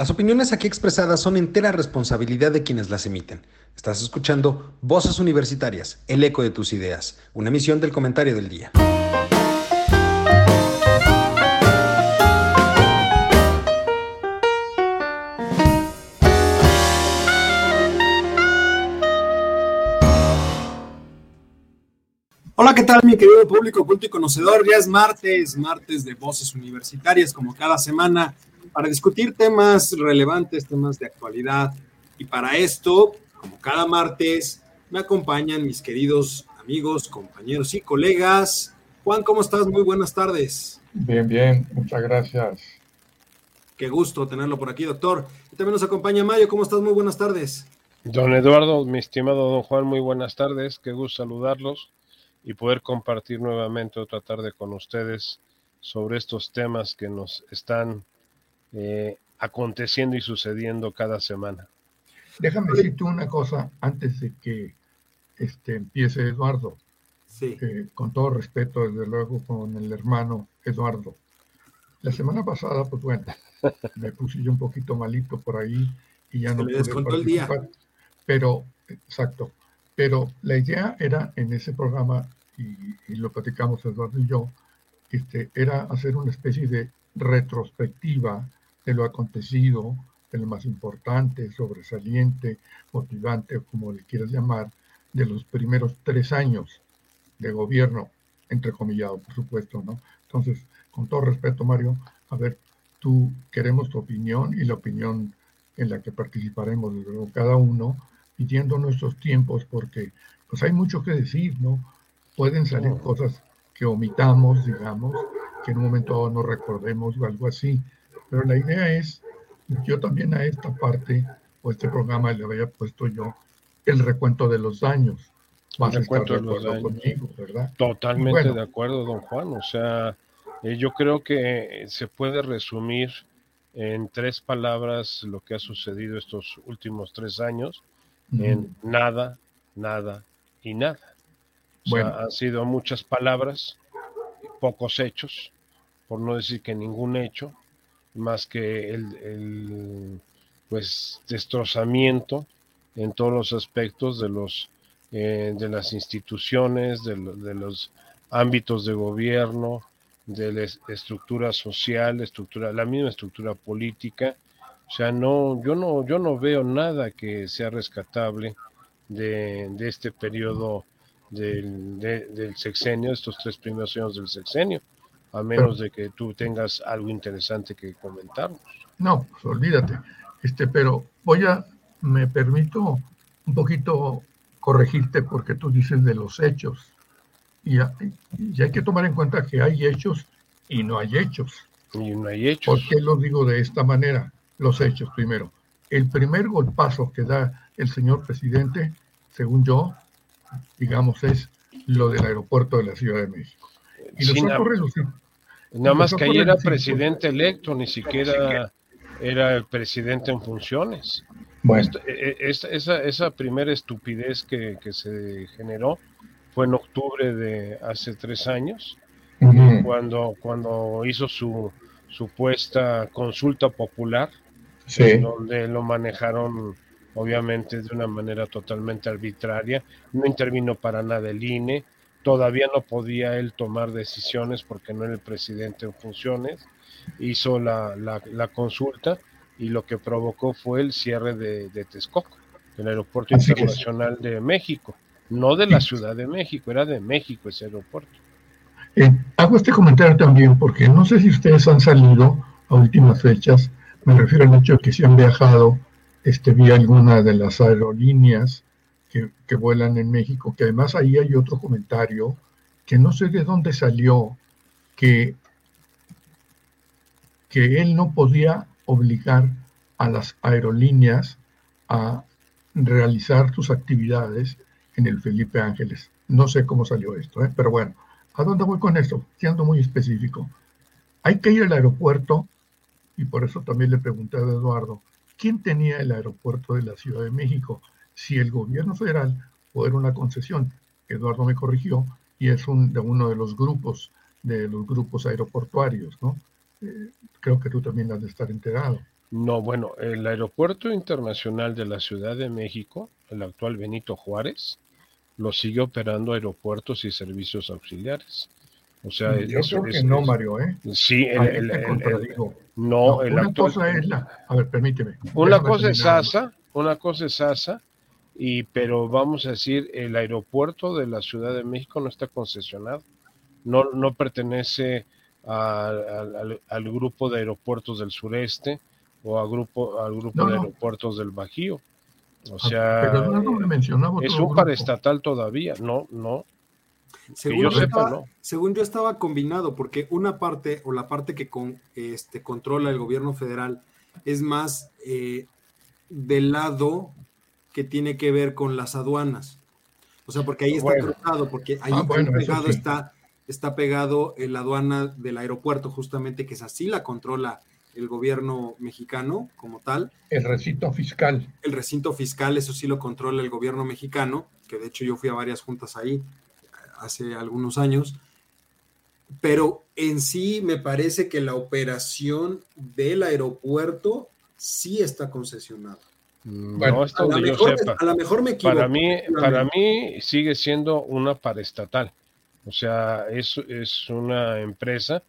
Las opiniones aquí expresadas son entera responsabilidad de quienes las emiten. Estás escuchando Voces Universitarias, el eco de tus ideas, una emisión del comentario del día. Hola, ¿qué tal mi querido público culto y conocedor? Ya es martes, martes de Voces Universitarias, como cada semana para discutir temas relevantes, temas de actualidad. Y para esto, como cada martes, me acompañan mis queridos amigos, compañeros y colegas. Juan, ¿cómo estás? Muy buenas tardes. Bien, bien, muchas gracias. Qué gusto tenerlo por aquí, doctor. Y también nos acompaña Mayo. ¿Cómo estás? Muy buenas tardes. Don Eduardo, mi estimado don Juan, muy buenas tardes. Qué gusto saludarlos y poder compartir nuevamente otra tarde con ustedes sobre estos temas que nos están eh, aconteciendo y sucediendo cada semana. Déjame decirte una cosa antes de que este, empiece Eduardo. Sí. Eh, con todo respeto, desde luego, con el hermano Eduardo. La semana pasada, pues bueno, me puse yo un poquito malito por ahí y ya no pude participar. El día. Pero, exacto. Pero la idea era en ese programa, y, y lo platicamos Eduardo y yo, este, era hacer una especie de retrospectiva de lo acontecido, de lo más importante, sobresaliente, motivante, como le quieras llamar, de los primeros tres años de gobierno, entrecomillado, por supuesto, ¿no? Entonces, con todo respeto, Mario, a ver, tú queremos tu opinión y la opinión en la que participaremos, luego, cada uno, pidiendo nuestros tiempos, porque pues hay mucho que decir, ¿no? Pueden salir cosas que omitamos, digamos, que en un momento no recordemos o algo así. Pero la idea es, yo también a esta parte o este programa le había puesto yo el recuento de los daños. el recuento de, los daños. Conmigo, ¿verdad? Totalmente de acuerdo, don Juan. O sea, eh, yo creo que se puede resumir en tres palabras lo que ha sucedido estos últimos tres años, en nada, nada y nada. O sea, han sido muchas palabras, pocos hechos, por no decir que ningún hecho, más que el, pues destrozamiento en todos los aspectos de los eh, de las instituciones, de, los ámbitos de gobierno, de la estructura social, estructura, la misma estructura política. O sea, no, yo no, yo no veo nada que sea rescatable de, de este periodo del, del sexenio, estos tres primeros años del sexenio a menos de que tú tengas algo interesante que comentarnos. No, pues olvídate. Este, pero voy a, me permito un poquito corregirte porque tú dices de los hechos. Y, y hay que tomar en cuenta que hay hechos y no hay hechos. Y no hay hechos. ¿Por qué lo digo de esta manera? Los hechos primero. El primer golpazo que da el señor presidente, según yo, digamos, es lo del aeropuerto de la Ciudad de México. Y los Nada más que ahí era presidente electo, ni siquiera era el presidente en funciones. Bueno. E, e, esa, esa primera estupidez que, se generó fue en octubre de hace tres años, cuando, cuando hizo su supuesta consulta popular, donde lo manejaron obviamente de una manera totalmente arbitraria, no intervino para nada el INE, todavía no podía él tomar decisiones porque no era el presidente en funciones, hizo la, la, consulta y lo que provocó fue el cierre de, de Texcoco, el aeropuerto internacional de México, no de la Ciudad de México, era de México ese aeropuerto. Eh, hago este comentario también porque no sé si ustedes han salido a últimas fechas, me refiero al hecho de que si han viajado este, vía alguna de las aerolíneas que, vuelan en México, que además ahí hay otro comentario que no sé de dónde salió, que, que él no podía obligar a las aerolíneas a realizar sus actividades en el Felipe Ángeles. No sé cómo salió esto, ¿eh? pero bueno, ¿a dónde voy con esto? Siendo muy específico. Hay que ir al aeropuerto, y por eso también le pregunté a Eduardo, ¿quién tenía el aeropuerto de la Ciudad de México? Si el gobierno federal o era una concesión. Eduardo me corrigió y es un, de uno de los grupos, de los grupos aeroportuarios, ¿no? Eh, creo que tú también has de estar enterado. No, bueno, el Aeropuerto Internacional de la Ciudad de México, el actual Benito Juárez, lo sigue operando aeropuertos y servicios auxiliares. O sea, yo creo que no, Mario, ¿eh? Sí, el, no, una cosa es la, a ver, permíteme. Una cosa es ASA, una cosa es ASA, y pero vamos a decir, el aeropuerto de la Ciudad de México no está concesionado, no, no pertenece al, grupo de aeropuertos del sureste o grupo, al grupo de aeropuertos del Bajío. O ah, sea, es un paraestatal todavía, no, no. Según yo, estaba, según yo estaba combinado, porque una parte o la parte que con, este, controla el gobierno federal es más eh, del lado que tiene que ver con las aduanas. O sea, porque ahí está cruzado, porque ahí ah, pegado está, está pegado la aduana del aeropuerto, justamente, que es así la controla el gobierno mexicano como tal. El recinto fiscal. El recinto fiscal, eso sí lo controla el gobierno mexicano, que de hecho yo fui a varias juntas ahí hace algunos años. Pero en sí me parece que la operación del aeropuerto sí está concesionada. Mm, bueno, a, lo mejor, a lo mejor me equivoco. Para mí, para mí sigue siendo una paraestatal. O sea, es, es una empresa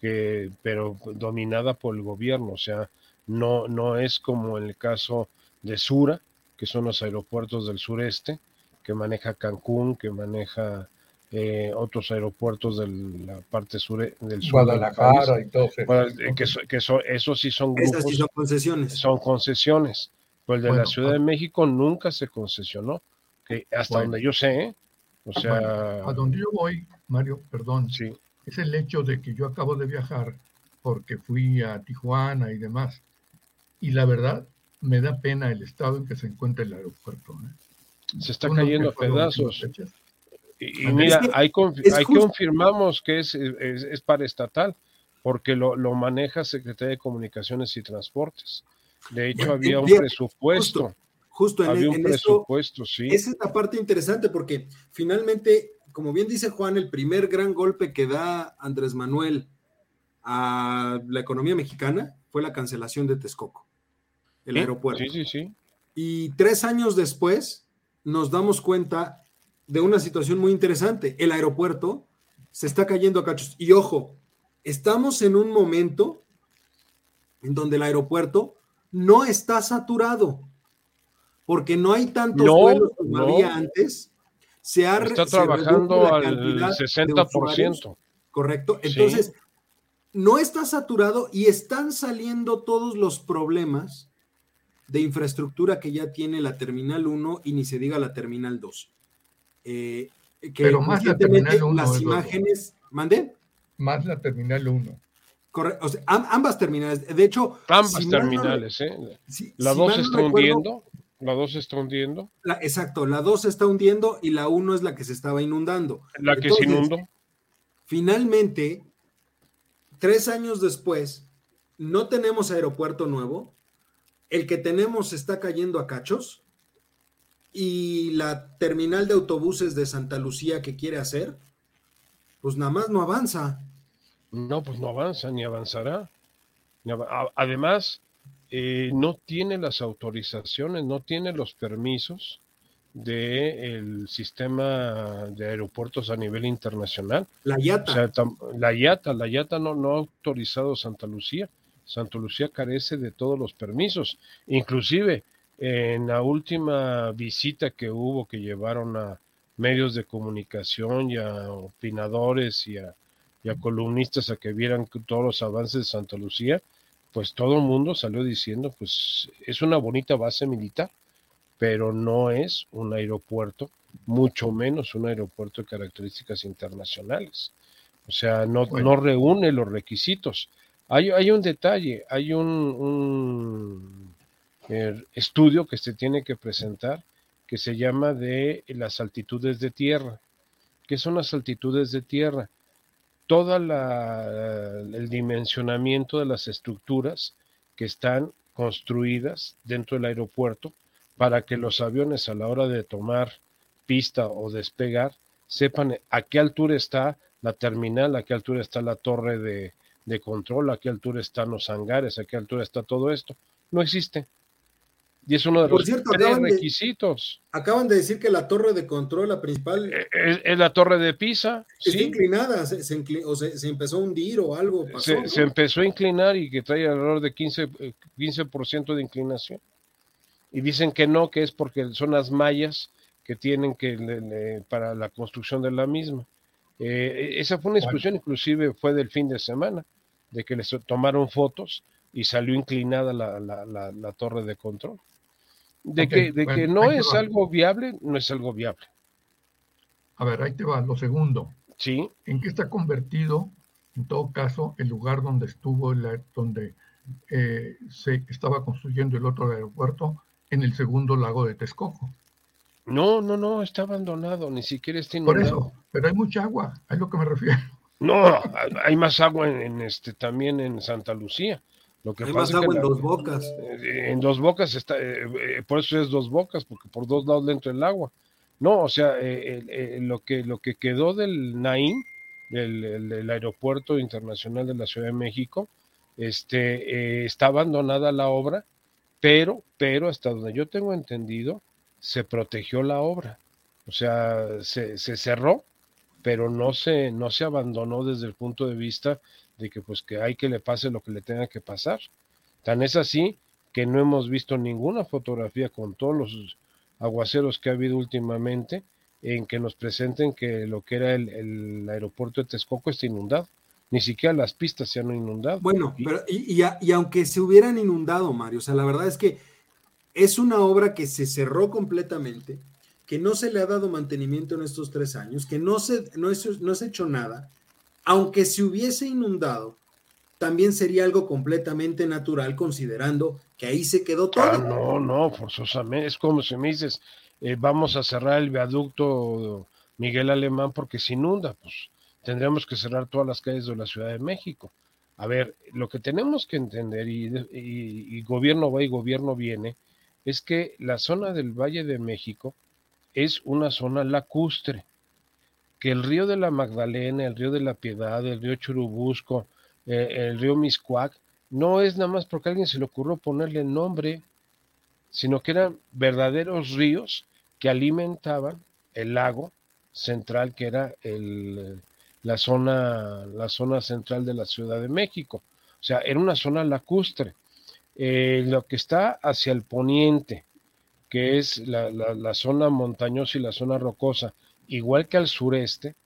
que, pero dominada por el gobierno, o sea, no, no es como en el caso de Sura, que son los aeropuertos del sureste, que maneja Cancún, que maneja eh, otros aeropuertos de la parte sur del sur Guadalajara y todo eh, que, que esos sí son grupos, sí son concesiones. Son concesiones. Pero el de la Ciudad de México nunca se concesionó, que hasta donde yo sé, ¿eh? o sea... a donde yo voy, Mario, perdón, sí es el hecho de que yo acabo de viajar porque fui a Tijuana y demás. Y la verdad, me da pena el estado en que se encuentra el aeropuerto. ¿eh? Se está cayendo a pedazos. Y, mira, ahí, confirmamos que es, es, para estatal, porque lo, maneja Secretaría de Comunicaciones y Transportes. De hecho, había un presupuesto. Justo, en, había un presupuesto, sí. Esa es la parte interesante, porque finalmente como bien dice Juan, el primer gran golpe que da Andrés Manuel a la economía mexicana fue la cancelación de Texcoco, el aeropuerto. Sí, sí, sí. Y tres años después nos damos cuenta de una situación muy interesante. El aeropuerto se está cayendo a cachos. Y ojo, estamos en un momento en donde el aeropuerto no está saturado, porque no hay tantos vuelos como había antes se ha Está trabajando al 60%. Correcto. Entonces, no está saturado y están saliendo todos los problemas de infraestructura que ya tiene la Terminal 1 y ni se diga la Terminal 2. Eh, Pero más la Terminal 1. Las imágenes, ¿mande? Más la Terminal 1. Correcto, o sea, ambas terminales. De hecho, ambas terminales, ¿eh? la 2 está hundiendo la 2 se está hundiendo. exacto, la 2 se está hundiendo y la 1 es la que se estaba inundando. La que se inundó. Finalmente, tres años después, no tenemos aeropuerto nuevo. El que tenemos está cayendo a cachos. Y la terminal de autobuses de Santa Lucía que quiere hacer, pues nada más no avanza. No, pues no avanza, ni avanzará. Además, eh, no tiene las autorizaciones, no tiene los permisos del sistema de aeropuertos a nivel internacional. La IATA. la IATA, la IATA no, no ha autorizado Santa Lucía. Santa Lucía carece de todos los permisos. Inclusive en la última visita que hubo que llevaron a medios de comunicación y a opinadores y a, y a columnistas a que vieran todos los avances de Santa Lucía, pues todo el mundo salió diciendo, pues es una bonita base militar, pero no es un aeropuerto, mucho menos un aeropuerto de características internacionales. O sea, no, no reúne los requisitos. Hay, hay un detalle, hay un, un eh, estudio que se tiene que presentar que se llama de las altitudes de tierra. ¿Qué son las altitudes de tierra? Todo el dimensionamiento de las estructuras que están construidas dentro del aeropuerto para que los aviones a la hora de tomar pista o despegar sepan a qué altura está la terminal, a qué altura está la torre de, control, a qué altura están los hangares, a qué altura está todo esto. No existe. Y es uno de los requisitos. acaban de decir que la torre de control, la principal. Eh, es, la torre de Pisa. Está inclinada, se, o se, empezó a hundir o algo. se, empezó a inclinar y que trae alrededor de 15, 15% eh, de inclinación. Y dicen que no, que es porque son las mallas que tienen que para la construcción de la misma. Eh, esa fue una discusión, inclusive fue del fin de semana, de que les tomaron fotos y salió inclinada la, la, la torre de control. De, que, de que no es algo viable, no es algo viable. A ver, ahí te va, lo segundo. Sí. ¿En qué está convertido, en todo caso, el lugar donde estuvo, donde eh, se estaba construyendo el otro aeropuerto, en el segundo lago de Texcoco? No, no, no, está abandonado, ni siquiera está inundado. Por eso, pero hay mucha agua, a lo que me refiero. No, hay más agua en, este también en Santa Lucía. Lo que Hay más agua en dos bocas. Eh, en dos bocas está, eh, eh, por eso es dos bocas, porque por dos lados le entra el agua. No, o sea, lo, que, lo que quedó del Naín, del, aeropuerto internacional de la Ciudad de México, este, está abandonada la obra, pero, pero hasta donde yo tengo entendido, se protegió la obra. O sea, se, se cerró, pero no se, no se abandonó desde el punto de vista de que pues que hay que le pase lo que le tenga que pasar. Tan es así que no hemos visto ninguna fotografía con todos los aguaceros que ha habido últimamente en que nos presenten que lo que era el, aeropuerto de Texcoco está inundado. Ni siquiera las pistas se han inundado. Bueno, pero y, y, aunque se hubieran inundado, Mario, o sea, la verdad es que es una obra que se cerró completamente, que no se le ha dado mantenimiento en estos tres años, que no se, no, no se ha hecho nada, aunque se hubiese inundado, también sería algo completamente natural considerando que ahí se quedó todo. Ah, no, no, forzosamente. Es como si me dices, eh, vamos a cerrar el viaducto Miguel Alemán porque se inunda, pues tendríamos que cerrar todas las calles de la Ciudad de México. A ver, lo que tenemos que entender, y, y gobierno va y gobierno viene, es que la zona del Valle de México es una zona lacustre que el río de la Magdalena, el río de la Piedad, el río Churubusco, eh, el río Miscuac, no es nada más porque a alguien se le ocurrió ponerle nombre, sino que eran verdaderos ríos que alimentaban el lago central que era el, la, zona, la zona central de la Ciudad de México. O sea, era una zona lacustre. Eh, lo que está hacia el poniente, que es la, la zona montañosa y la zona rocosa, igual que al sureste,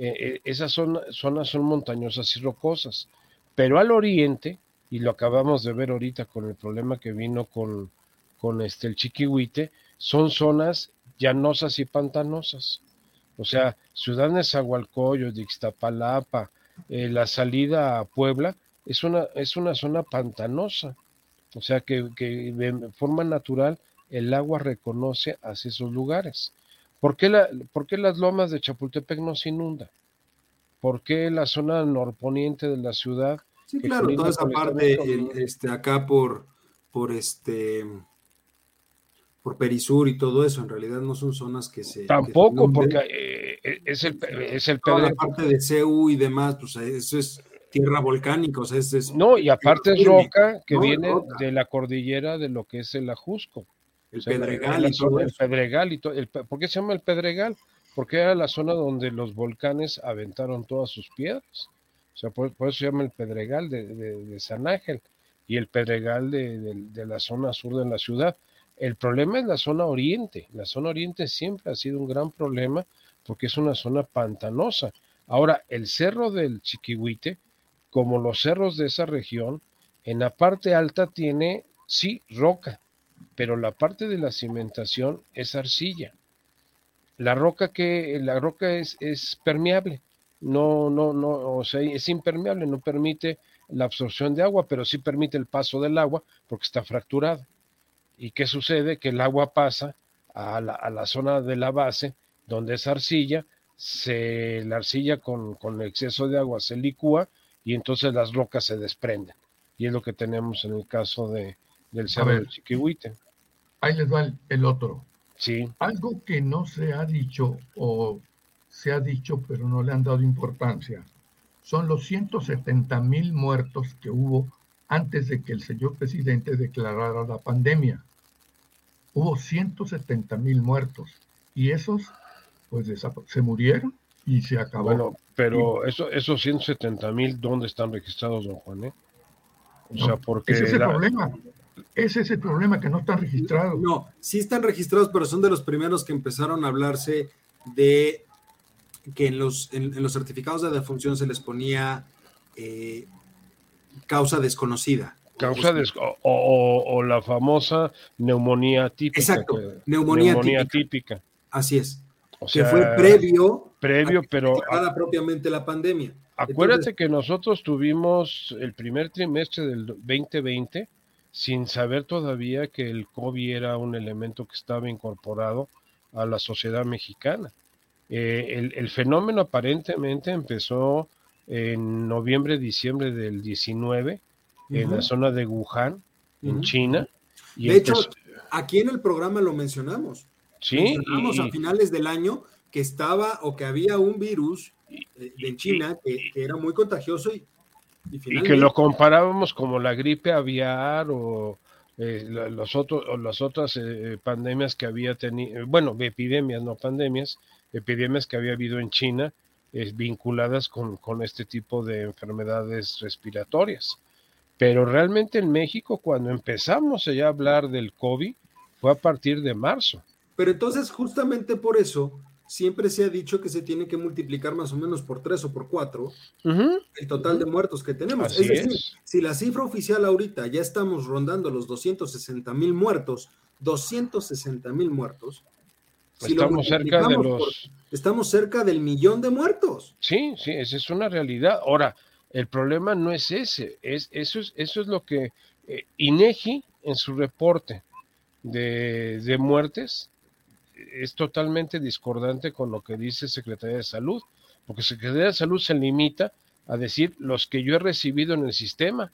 eh, eh, esas zonas son montañosas y rocosas, pero al oriente, y lo acabamos de ver ahorita con el problema que vino con, con este, el Chiquihuite, son zonas llanosas y pantanosas. O sea, Ciudad Nezahualcóyotl, Ixtapalapa, eh, la salida a Puebla, es una, es una zona pantanosa. O sea que, que de forma natural el agua reconoce hacia esos lugares. ¿Por qué, la, las lomas de Chapultepec no se inundan? ¿Por qué la zona norponiente de la ciudad? Sí, claro, toda esa parte este, acá por, por este por Perisur y todo eso, en realidad no son zonas que se... Tampoco, porque eh, eh, es el, es el Toda la parte de CEU y demás, pues eso es tierra volcánica, o sea, es... no, y aparte es roca que viene de la cordillera de lo que es el Ajusco. El Pedregal y todo El Pedregal y todo. ¿Por qué se llama el Pedregal? Porque era la zona donde los volcanes aventaron todas sus piedras. O sea, por, eso se llama el Pedregal de, San Ángel y el Pedregal de, la zona sur de la ciudad. El problema es la zona oriente. La zona oriente siempre ha sido un gran problema porque es una zona pantanosa. Ahora, el cerro del Chiquihuite, como los cerros de esa región, en la parte alta tiene, sí, roca, pero la parte de la cimentación es arcilla. La roca que la roca es, es permeable, no no no, o sea, es impermeable, no permite la absorción de agua, pero sí permite el paso del agua porque está fracturado. ¿Y qué sucede? Que el agua pasa a la, a la zona de la base, donde es arcilla, se, la arcilla con, con exceso de agua se licúa y entonces las rocas se desprenden. Y es lo que tenemos en el caso de, del cerro del Chiquihuite ahí les va el, otro. Sí. Algo que no se ha dicho o se ha dicho pero no le han dado importancia son los 170 mil muertos que hubo antes de que el señor presidente declarara la pandemia. Hubo 170 mil muertos y esos pues se murieron y se acabó. Bueno, pero eso, esos 170 mil, ¿dónde están registrados, don Juan? Eh? O sea, porque... Ese es el problema. Ese es el problema, que no están registrados. No, sí están registrados, pero son de los primeros que empezaron a hablarse de que en los, en, los certificados de defunción se les ponía eh, causa desconocida. Causa o, la famosa neumonía típica. Exacto, neumonía, típica. Así es. O que fue previo, previo, pero propiamente la pandemia. Acuérdate que nosotros tuvimos el primer trimestre del 2020 sin saber todavía que el COVID era un elemento que estaba incorporado a la sociedad mexicana. Eh, el, fenómeno aparentemente empezó en noviembre, diciembre del 19 en la zona de Wuhan, en China. Y de hecho, aquí en el programa lo mencionamos. Sí. Mencionamos a finales del año que estaba o que había un virus eh, en China que, era muy contagioso y, y, que lo comparábamos como la gripe aviar o eh, los otros, o las otras eh, pandemias que había tenido, bueno, epidemias, no pandemias, epidemias que había habido en China vinculadas con, con este tipo de enfermedades respiratorias. Pero realmente en México, cuando empezamos ya a hablar del COVID, fue a partir de marzo. Pero entonces, justamente por eso, siempre se ha dicho que se tiene que multiplicar más o menos por tres o por cuatro el total de muertos que tenemos. es decir, si la cifra oficial ahorita ya estamos rondando los 260 mil muertos, 260 mil muertos. estamos cerca de los... estamos cerca del millón de muertos. Sí, sí, esa es una realidad. Ahora, el problema no es ese, es, eso, es, eso es lo que eh, INEGI en su reporte de, de muertes es totalmente discordante con lo que dice Secretaría de Salud, porque Secretaría de Salud se limita a decir los que yo he recibido en el sistema.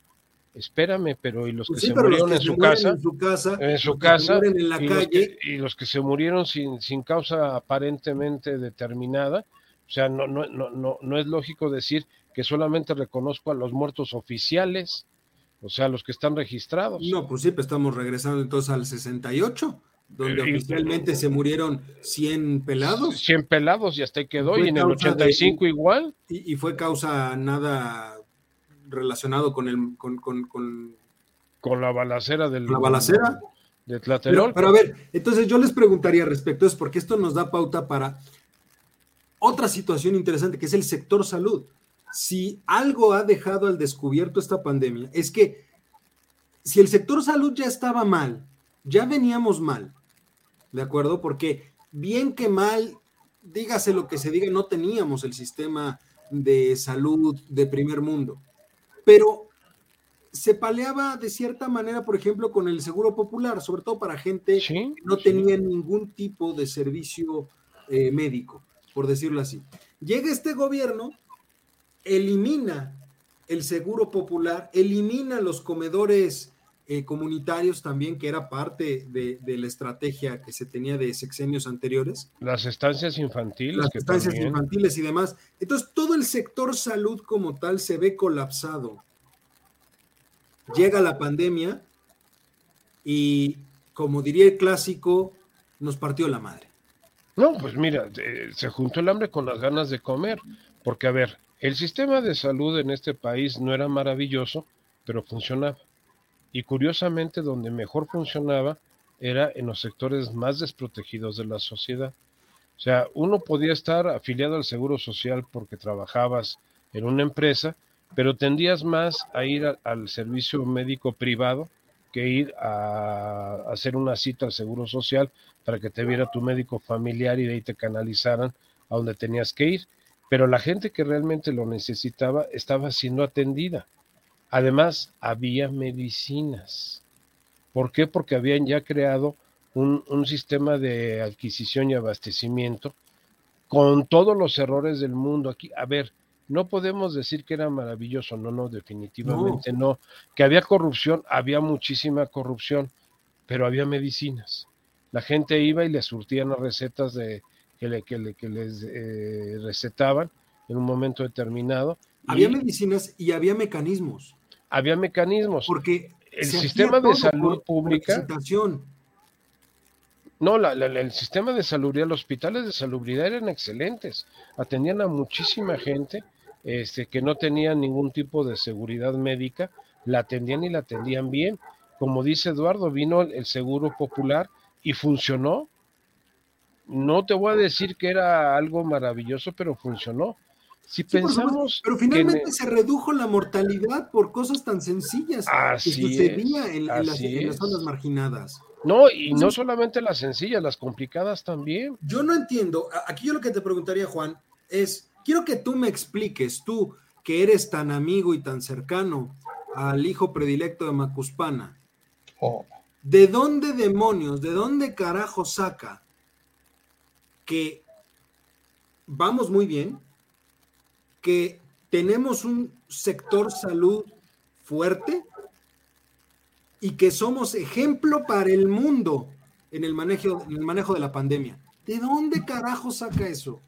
Espérame, pero y los pues que se murieron en, su casa, en su casa, en su casa, en la y, calle. Los que, y los que se murieron sin, sin causa aparentemente determinada, o sea, no, no, no, no, no es lógico decir que solamente reconozco a los muertos oficiales, o sea, los que están registrados. No, pues sí, pues estamos regresando entonces al 68 donde oficialmente se murieron 100 pelados. 100 pelados y hasta ahí quedó, y en el 85 igual. Y, fue causa nada relacionado con el con, con, con, la balacera del la balacera de Tlatelolco. Pero, pero, a ver, entonces yo les preguntaría respecto a eso, porque esto nos da pauta para otra situación interesante que es el sector salud. Si algo ha dejado al descubierto esta pandemia, es que si el sector salud ya estaba mal, ya veníamos mal, ¿de acuerdo? Porque bien que mal, dígase lo que se diga, no teníamos el sistema de salud de primer mundo, pero se paleaba de cierta manera, por ejemplo, con el seguro popular, sobre todo para gente que no tenía ningún tipo de servicio eh, médico, por decirlo así. Llega este gobierno, elimina el seguro popular, elimina los comedores eh, comunitarios también, que era parte de, la estrategia que se tenía de sexenios anteriores. Las estancias infantiles. Las estancias infantiles y demás. Entonces, todo el sector salud como tal se ve colapsado. Llega la pandemia y, como diría el clásico, nos partió la madre. No, pues mira, se juntó el hambre con las ganas de comer, porque a ver, el sistema de salud en este país no era maravilloso, pero funcionaba y curiosamente donde mejor funcionaba era en los sectores más desprotegidos de la sociedad. O sea, uno podía estar afiliado al Seguro Social porque trabajabas en una empresa, pero tendías más a ir al servicio médico privado que ir a, a hacer una cita al Seguro Social para que te viera tu médico familiar y de ahí te canalizaran a donde tenías que ir. Pero la gente que realmente lo necesitaba estaba siendo atendida. Además, había medicinas. ¿Por qué? Porque habían ya creado un, sistema de adquisición y abastecimiento con todos los errores del mundo. Aquí, a ver, no podemos decir que era maravilloso, no, no, definitivamente no. Que había corrupción, había muchísima corrupción, pero había medicinas. La gente iba y le surtían las recetas de, que, le, que, les eh, recetaban en un momento determinado Había medicinas y había mecanismos. Había mecanismos. Porque el sistema de salud pública. no, el sistema de salubridad, los hospitales de salubridad eran excelentes. Atendían a muchísima gente este, que no tenía ningún tipo de seguridad médica, la atendían y la atendían bien. Como dice Eduardo, vino el seguro popular y funcionó. No te voy a decir que era algo maravilloso, pero funcionó. Si pensamos. Pero finalmente se redujo la mortalidad por cosas tan sencillas que sucedía en, las, zonas marginadas. No, y no solamente las sencillas, las complicadas también. Yo no entiendo. Aquí yo lo que te preguntaría, Juan, es: quiero que tú me expliques, tú que eres tan amigo y tan cercano al hijo predilecto de Macuspana. Oh. ¿De dónde demonios, de dónde carajo saca que vamos muy bien, que tenemos un sector salud fuerte y que somos ejemplo para el mundo en el manejo, en el manejo de la pandemia. ¿De dónde carajo saca eso?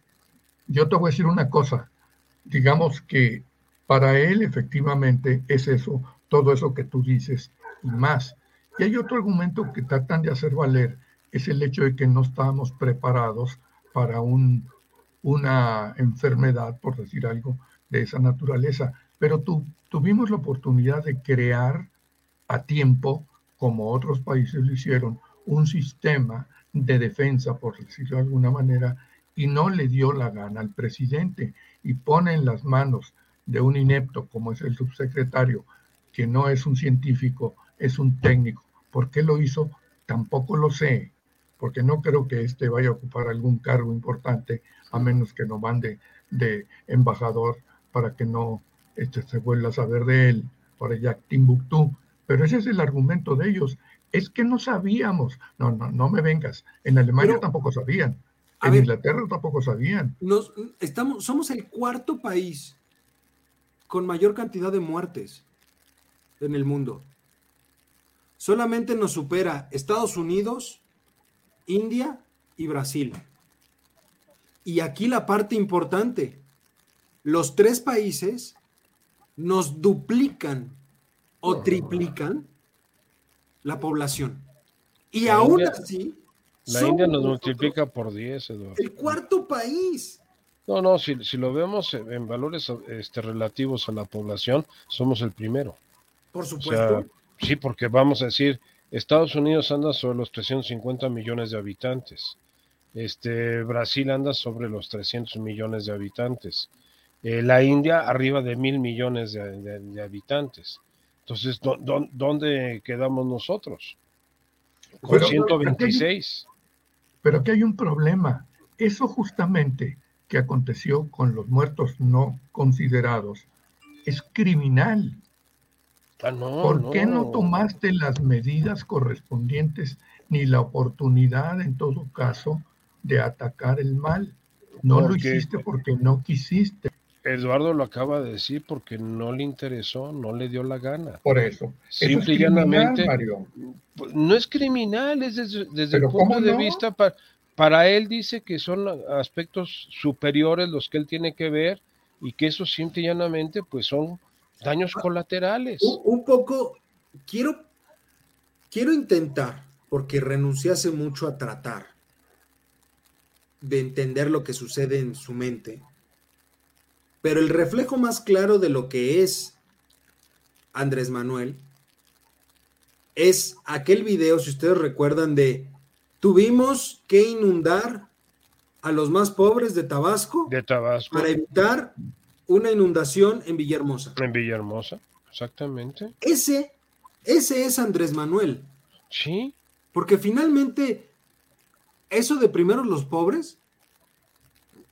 Yo te voy a decir una cosa. Digamos que para él efectivamente es eso, todo eso que tú dices y más. Y hay otro argumento que tratan de hacer valer, es el hecho de que no estábamos preparados para un una enfermedad, por decir algo, de esa naturaleza. Pero tuvimos la oportunidad de crear a tiempo, como otros países lo hicieron, un sistema de defensa, por decirlo de alguna manera, y no le dio la gana al presidente y pone en las manos de un inepto como es el subsecretario, que no es un científico, es un técnico. ¿Por qué lo hizo? Tampoco lo sé, porque no creo que éste vaya a ocupar algún cargo importante a menos que no mande de embajador para que no este, se vuelva a saber de él por allá Timbuktu. Pero ese es el argumento de ellos. Es que no sabíamos. No, no, no me vengas. En Alemania tampoco sabían. En Inglaterra tampoco sabían. Nos, estamos, somos el cuarto país con mayor cantidad de muertes en el mundo. Solamente nos supera Estados Unidos, India y Brasil. Y aquí la parte importante, los tres países nos duplican o triplican la población. Y aún así... La India nos multiplica por 10, Eduardo. El cuarto país. No, no, si, lo vemos en valores este, relativos a la población, somos el primero. Por supuesto. sí, porque vamos a decir, Estados Unidos anda sobre los 350 millones de habitantes. Este, Brasil anda sobre los 300 millones de habitantes. Eh, la India arriba de mil millones de, habitantes. Entonces, ¿dónde quedamos nosotros? Con 126. pero aquí hay un problema. Eso justamente que aconteció con los muertos no considerados es criminal. Ah, no, ¿Por qué no tomaste las medidas correspondientes ni la oportunidad en todo caso de atacar el mal. No lo hiciste porque no quisiste. Eduardo lo acaba de decir porque no le interesó, no le dio la gana. Por eso. Simple y llanamente. Pues, no es criminal, es desde, el punto de vista. Para, para él dice que son aspectos superiores los que él tiene que ver y que eso simple y llanamente pues son daños ah, colaterales. Un, poco, quiero, quiero intentar, porque renuncié hace mucho a tratar de entender lo que sucede en su mente. Pero el reflejo más claro de lo que es Andrés Manuel es aquel video, si ustedes recuerdan, de tuvimos que inundar a los más pobres de Tabasco, de Tabasco. para evitar una inundación en Villahermosa. En Villahermosa, exactamente. Ese, ese es Andrés Manuel. Sí. Porque finalmente eso de primero los pobres.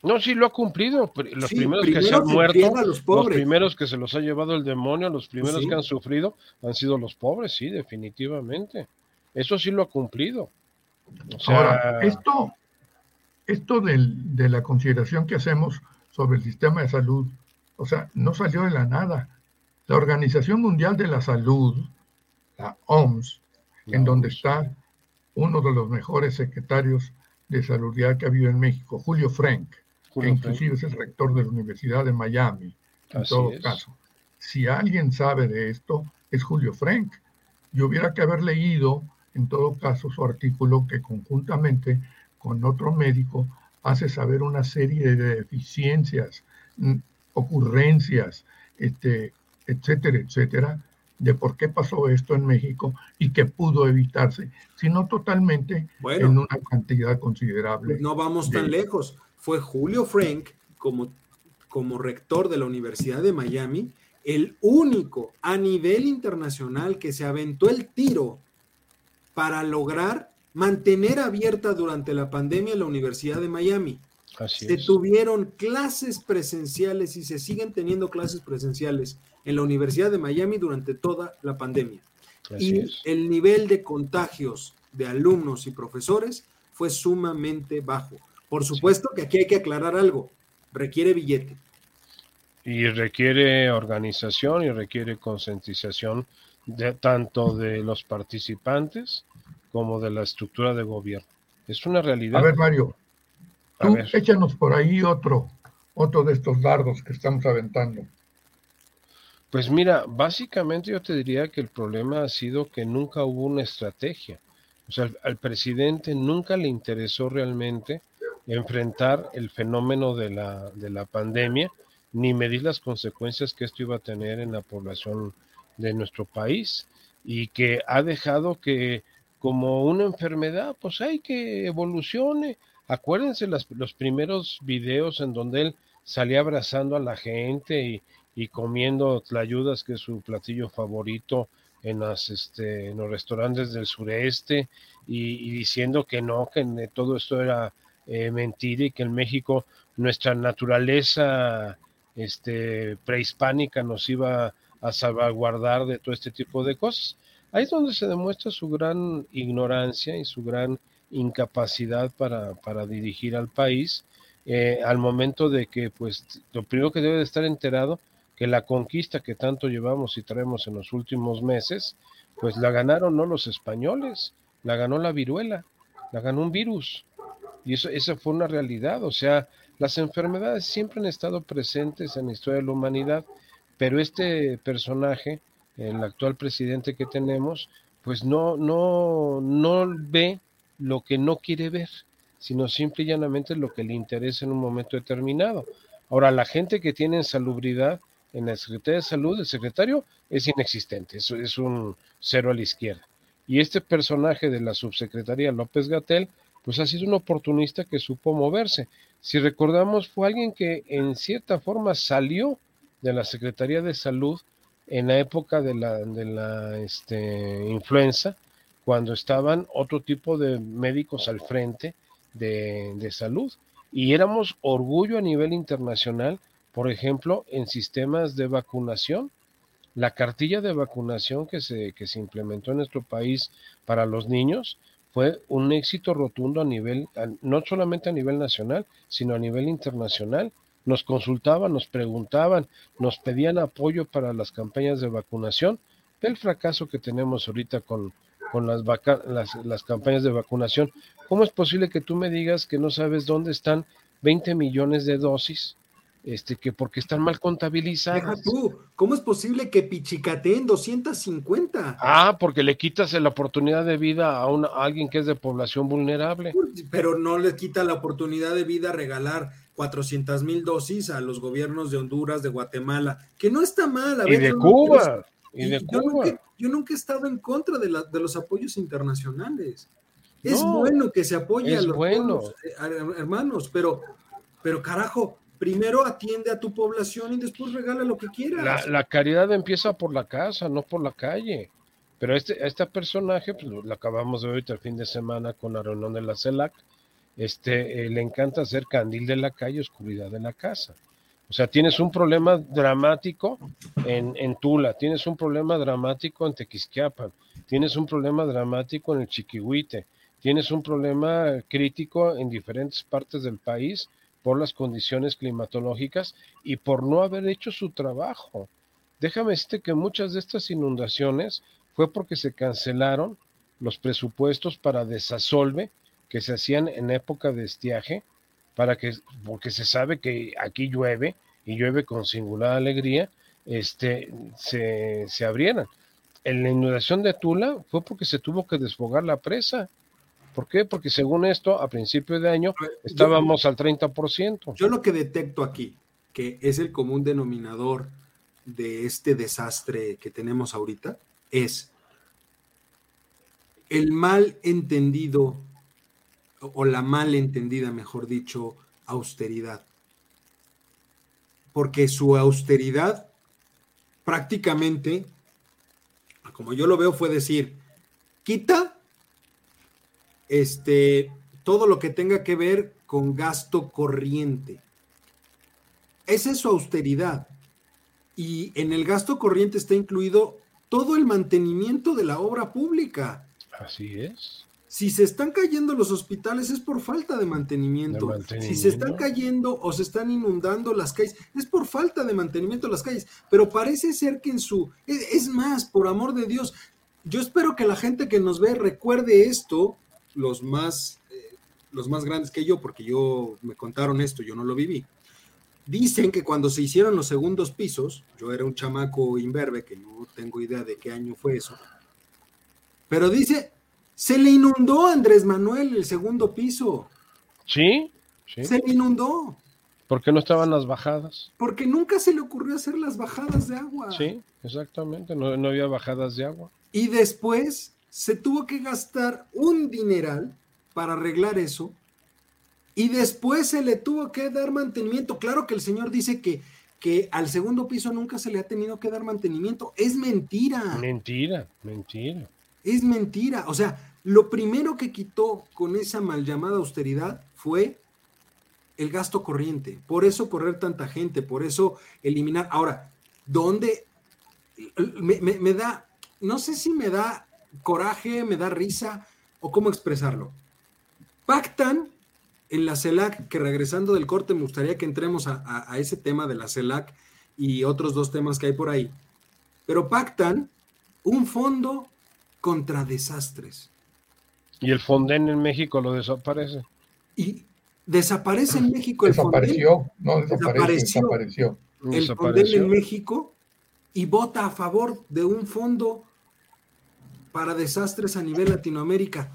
No, sí lo ha cumplido. Los primeros que se han muerto, los, primeros que se los ha llevado el demonio, los primeros que han sufrido han sido los pobres, sí, definitivamente. Eso sí lo ha cumplido. Ahora, esto, esto de la consideración que hacemos sobre el sistema de salud, o sea, no salió de la nada. La Organización Mundial de la Salud, la OMS, en donde está uno de los mejores secretarios de salud que ha habido en México, Julio Frank, que inclusive es el rector de la Universidad de Miami, en todo caso. Si alguien sabe de esto, es Julio Frank. Yo hubiera que haber leído, en todo caso, su artículo que conjuntamente con otro médico hace saber una serie de deficiencias, mm, ocurrencias, este, etcétera, etcétera, de por qué pasó esto en México y que pudo evitarse, sino totalmente en una cantidad considerable. No vamos tan lejos. Fue Julio Frank, como, como rector de la Universidad de Miami, el único a nivel internacional que se aventó el tiro para lograr mantener abierta durante la pandemia la Universidad de Miami. Se tuvieron clases presenciales y se siguen teniendo clases presenciales en la Universidad de Miami durante toda la pandemia. y el nivel de contagios de alumnos y profesores fue sumamente bajo. Por supuesto que aquí hay que aclarar algo, requiere billete. Y requiere organización y requiere concientización de, tanto de los participantes como de la estructura de gobierno. Es una realidad. A ver, Mario, tú échanos por ahí otro, otro de estos dardos que estamos aventando. Pues mira, básicamente yo te diría que el problema ha sido que nunca hubo una estrategia. O sea, al, presidente nunca le interesó realmente enfrentar el fenómeno de la, de la pandemia, ni medir las consecuencias que esto iba a tener en la población de nuestro país y que ha dejado que como una enfermedad, pues hay que evolucione. Acuérdense los primeros videos en donde él salía abrazando a la gente y, comiendo tlayudas, que es su platillo favorito en, las, este, en los restaurantes del sureste, y, diciendo que no, que todo esto era eh, mentira y que en México nuestra naturaleza este, prehispánica nos iba a salvaguardar de todo este tipo de cosas. Ahí es donde se demuestra su gran ignorancia y su gran incapacidad para, para dirigir al país, eh, al momento de que, pues, lo primero que debe de estar enterado, que la conquista que tanto llevamos y traemos en los últimos meses, pues la ganaron no los españoles, la ganó la viruela, la ganó un virus. Y eso, esa fue una realidad, o sea, las enfermedades siempre han estado presentes en la historia de la humanidad, pero este personaje, el actual presidente que tenemos, pues no, no, no ve lo que no quiere ver, sino simple y llanamente lo que le interesa en un momento determinado. Ahora, la gente que tiene salubridad en la Secretaría de Salud, el secretario es inexistente, es, es un cero a la izquierda. Y este personaje de la subsecretaría López Gatel, pues ha sido un oportunista que supo moverse. Si recordamos, fue alguien que en cierta forma salió de la Secretaría de Salud en la época de la, de la este, influenza, cuando estaban otro tipo de médicos al frente de, salud. Y éramos orgullo a nivel internacional, por ejemplo, en sistemas de vacunación. La cartilla de vacunación que se, que se implementó en nuestro país para los niños fue un éxito rotundo a nivel, no solamente a nivel nacional, sino a nivel internacional nos consultaban, nos preguntaban, nos pedían apoyo para las campañas de vacunación. El fracaso que tenemos ahorita con, con las, las, las, campañas de vacunación. ¿Cómo es posible que tú me digas que no sabes dónde están 20 millones de dosis? Este, que porque están mal contabilizadas. Deja tú, ¿cómo es posible que pichicateen 250? Ah, porque le quitas la oportunidad de vida a, una, a alguien que es de población vulnerable. Pero no le quita la oportunidad de vida regalar 400 mil dosis a los gobiernos de Honduras, de Guatemala, que no está mal. A y de Cuba. Y de yo, Cuba. Nunca, yo nunca he estado en contra de, de los apoyos internacionales. Es bueno que se apoye a los eh, hermanos, pero, pero carajo, primero atiende a tu población y después regala lo que quieras. La, caridad empieza por la casa, no por la calle. Pero este, este personaje, pues lo, acabamos de ver ahorita el fin de semana con la reunión de la CELAC, este, eh, le encanta hacer candil de la calle, oscuridad de la casa. O sea, tienes un problema dramático en, Tula, tienes un problema dramático en Tequisquiapan, tienes un problema dramático en el Chiquihuite, tienes un problema crítico en diferentes partes del país por las condiciones climatológicas y por no haber hecho su trabajo. Déjame decirte que muchas de estas inundaciones fue porque se cancelaron los presupuestos para desasolve que se hacían en época de estiaje, para que, porque se sabe que aquí llueve y llueve con singular alegría, este, se, se abrieran. En la inundación de Tula fue porque se tuvo que desfogar la presa. ¿Por qué? Porque según esto, a principio de año estábamos al 30%. Yo lo que detecto aquí, que es el común denominador de este desastre que tenemos ahorita, es el mal entendido, o la mal entendida, mejor dicho, austeridad. Porque su austeridad prácticamente, como yo lo veo, fue decir, quita este, todo lo que tenga que ver con gasto corriente. Esa es su austeridad. Y en el gasto corriente está incluido todo el mantenimiento de la obra pública. Así es. Si se están cayendo los hospitales es por falta de mantenimiento. Si se están cayendo o se están inundando las calles es por falta de mantenimiento de las calles. Pero parece ser que en su... Es más, por amor de Dios, yo espero que la gente que nos ve recuerde esto, los más, eh, los más grandes que yo, porque yo me contaron esto, yo no lo viví. Dicen que cuando se hicieron los segundos pisos, yo era un chamaco imberbe, que no tengo idea de qué año fue eso, pero dice, se le inundó a Andrés Manuel el segundo piso. Sí, sí. Se le inundó. ¿Por qué no estaban las bajadas? Porque nunca se le ocurrió hacer las bajadas de agua. Sí, exactamente, no, no había bajadas de agua. Y después se tuvo que gastar un dineral para arreglar eso. Y después se le tuvo que dar mantenimiento. Claro que el señor dice que, que al segundo piso nunca se le ha tenido que dar mantenimiento. Es mentira. Mentira, mentira. Es mentira. O sea, lo primero que quitó con esa mal llamada austeridad fue el gasto corriente. Por eso correr tanta gente, por eso eliminar. Ahora, ¿dónde me, da, no sé si me da coraje, me da risa o cómo expresarlo? Pactan en la CELAC, que regresando del corte me gustaría que entremos a, ese tema de la CELAC y otros dos temas que hay por ahí, pero pactan un fondo contra desastres. Y el Fonden en México lo desaparece. Y desaparece en México el desapareció, No, desapareció, desapareció. El Fonden en México y vota a favor de un fondo para desastres a nivel Latinoamérica.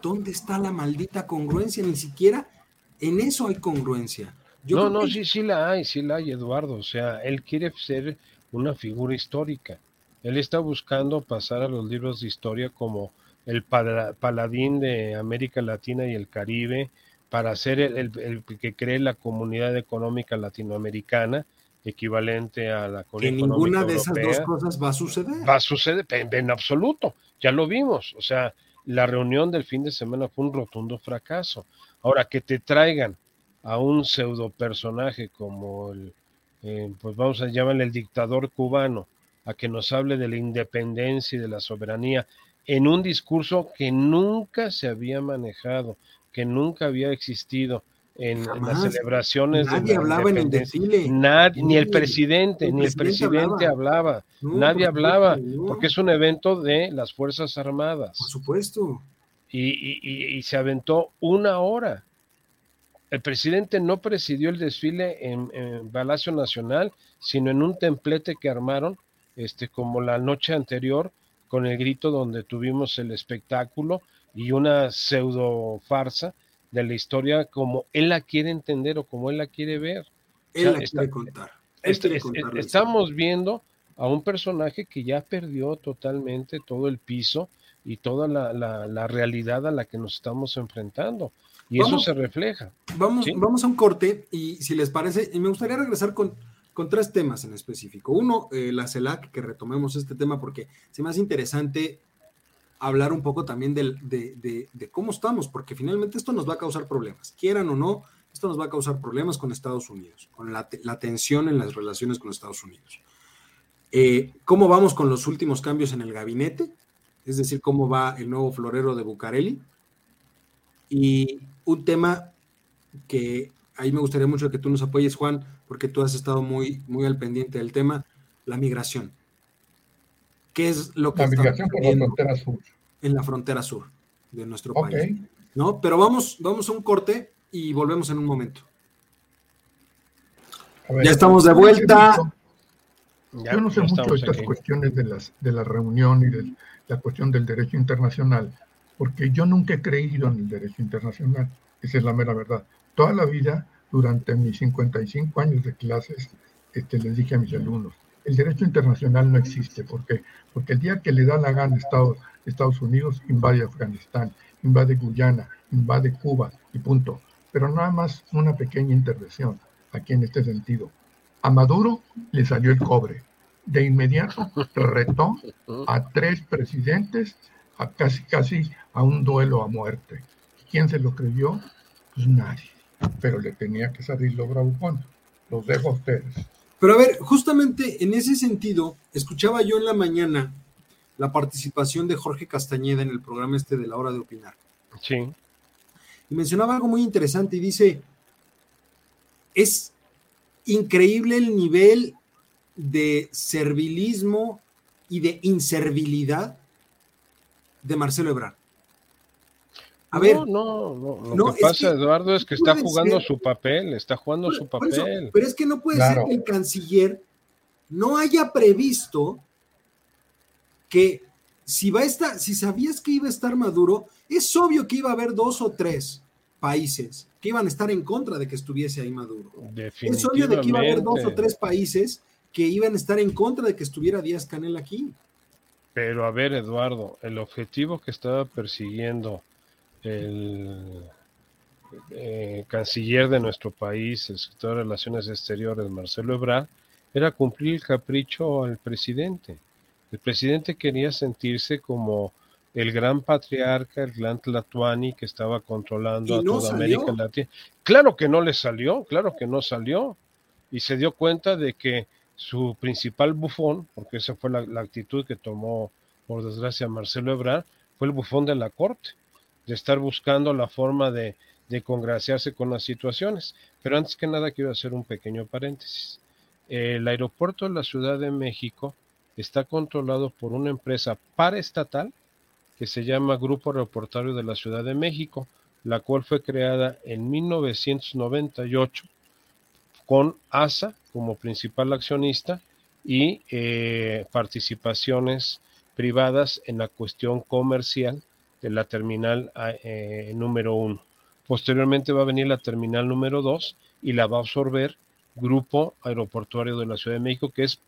¿Dónde está la maldita congruencia? Ni siquiera en eso hay congruencia. no, no, sí, sí la hay, sí la hay, Eduardo. O sea, él quiere ser una figura histórica. Él está buscando pasar a los libros de historia como el paladín de América Latina y el Caribe para ser el, que cree la comunidad económica latinoamericana equivalente a la Que ninguna de esas dos cosas va a suceder. Va a suceder en, absoluto, ya lo vimos. O sea, la reunión del fin de semana fue un rotundo fracaso. Ahora, que te traigan a un pseudo personaje como el, eh, pues vamos a llamarle el dictador cubano, a que nos hable de la independencia y de la soberanía en un discurso que nunca se había manejado, que nunca había existido en, las celebraciones. Nadie hablaba en el desfile. Nadie, ni el presidente, ni el presidente hablaba. nadie hablaba, porque es un evento de las Fuerzas Armadas. Por supuesto. Y, y, se aventó una hora. El presidente no presidió el desfile en, en Palacio Nacional, sino en un templete que armaron este, como la noche anterior, con el grito donde tuvimos el espectáculo y una pseudo farsa de la historia como él la quiere entender o como él la quiere ver. Él la quiere contar. estamos viendo a un personaje que ya perdió totalmente todo el piso y toda la, realidad a la que nos estamos enfrentando. Y eso se refleja. Vamos, vamos a un corte y si les parece, y me gustaría regresar con, con tres temas en específico. Uno, eh, la CELAC, que retomemos este tema porque se me hace interesante hablar un poco también de, cómo estamos, porque finalmente esto nos va a causar problemas, quieran o no, esto nos va a causar problemas con Estados Unidos, con la, tensión en las relaciones con Estados Unidos. Eh, ¿Cómo vamos con los últimos cambios en el gabinete? Es decir, cómo va el nuevo florero de Bucareli. Y un tema que ahí me gustaría mucho que tú nos apoyes, Juan, porque tú has estado muy, muy al pendiente del tema, la migración. ¿Qué es lo que la migración por la frontera sur? En la frontera sur de nuestro país. ¿No? Pero vamos, vamos a un corte y volvemos en un momento. ya estamos de vuelta. Yo no sé mucho de estas cuestiones de, las, de la reunión y de la cuestión del derecho internacional, porque yo nunca he creído en el derecho internacional. Esa es la mera verdad. Toda la vida, durante mis 55 años de clases, este, les dije a mis alumnos, el derecho internacional no existe. ¿Por qué? Porque el día que le da la gana Estados, Estados Unidos, invade Afganistán, invade Guyana, invade Cuba y punto. Pero nada más una pequeña intervención aquí en este sentido. A Maduro le salió el cobre. De inmediato retó a tres presidentes a casi casi a un duelo a muerte. ¿Quién se lo creyó? Pues nadie. Pero le tenía que salir lo bravucón. Los dejo a ustedes. Pero a ver, justamente en ese sentido, escuchaba yo en la mañana la participación de Jorge Castañeda en el programa este de la hora de opinar. Sí. Y mencionaba algo muy interesante y dice, es increíble el nivel de servilismo y de inservilidad de Marcelo Ebrard. A ver, no, no, lo que pasa, Eduardo, es que está jugando su papel, está jugando su papel. pero es que no puede ser que el canciller no haya previsto que si va a estar, si sabías que iba a estar Maduro, es obvio que iba a haber dos o tres países que iban a estar en contra de que estuviese ahí Maduro. Es obvio de que iba a haber dos o tres países que iban a estar en contra de que estuviera Díaz Canel aquí. Pero a ver, Eduardo, el objetivo que estaba persiguiendo el eh, canciller de nuestro país, el secretario de Relaciones Exteriores, Marcelo Ebrard, era cumplir el capricho al presidente. El presidente quería sentirse como el gran patriarca, el gran Tlatuani que estaba controlando a toda América Latina. Claro que no le salió, claro que no salió. Y se dio cuenta de que su principal bufón, porque esa fue la, actitud que tomó, por desgracia, Marcelo Ebrard, fue el bufón de la corte, de estar buscando la forma de, de congraciarse con las situaciones. Pero antes que nada quiero hacer un pequeño paréntesis. El aeropuerto de la Ciudad de México está controlado por una empresa paraestatal que se llama Grupo Aeroportuario de la Ciudad de México, la cual fue creada en 1998 con ASA como principal accionista y eh, participaciones privadas en la cuestión comercial de la terminal eh, número uno. Posteriormente va a venir la terminal número dos y la va a absorber Grupo Aeroportuario de la Ciudad de México, que es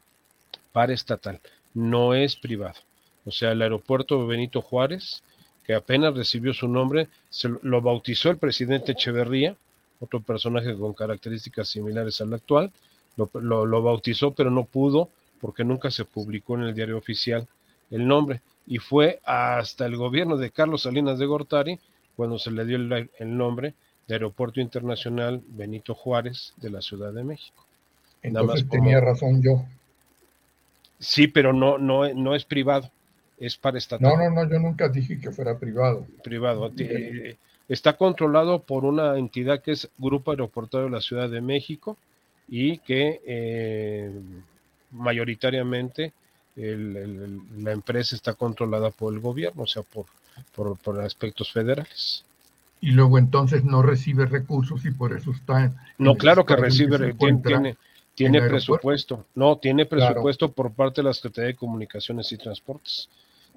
paraestatal, no es privado. O sea, el aeropuerto Benito Juárez, que apenas recibió su nombre, se lo bautizó el presidente Echeverría, otro personaje con características similares al actual, lo, bautizó, pero no pudo porque nunca se publicó en el diario oficial el nombre. Y fue hasta el gobierno de Carlos Salinas de Gortari cuando se le dio el, nombre de Aeropuerto Internacional Benito Juárez de la Ciudad de México. Entonces tenía razón yo. Sí, pero no, no, no es privado es para estatal. No, no, no, yo nunca dije que fuera privado. Privado. Eh, está controlado por una entidad que es Grupo Aeroportuario de la Ciudad de México y que eh, mayoritariamente la empresa está controlada por el gobierno, o sea, por, por, aspectos federales. Y luego entonces no recibe recursos y por eso está... no, claro que recibe, tiene, tiene, presupuesto. No, tiene presupuesto por parte de la Secretaría de Comunicaciones y Transportes.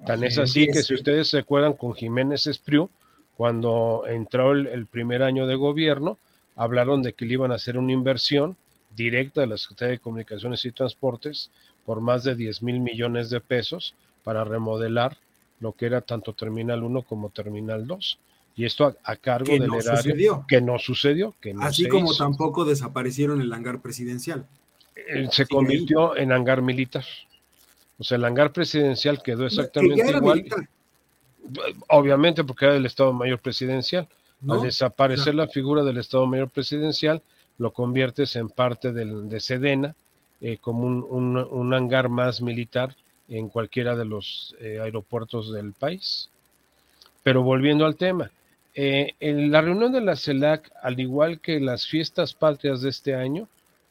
Tan es así que si ustedes se acuerdan con Jiménez Espriu, cuando entró el, primer año de gobierno, hablaron de que le iban a hacer una inversión directa de la Secretaría de Comunicaciones y Transportes por más de 10 mil millones de pesos para remodelar lo que era tanto Terminal 1 como Terminal 2. Y esto a, cargo del erario que no sucedió. Que no Así como tampoco desaparecieron el hangar presidencial. Eh, se convirtió en hangar militar. O sea, el hangar presidencial quedó exactamente igual. Obviamente porque era del Estado Mayor Presidencial. Al desaparecer la figura del Estado Mayor Presidencial, lo conviertes en parte del, de Sedena, eh, como un, hangar más militar en cualquiera de los eh, aeropuertos del país. Pero volviendo al tema, eh, en la reunión de la CELAC, al igual que las fiestas patrias de este año,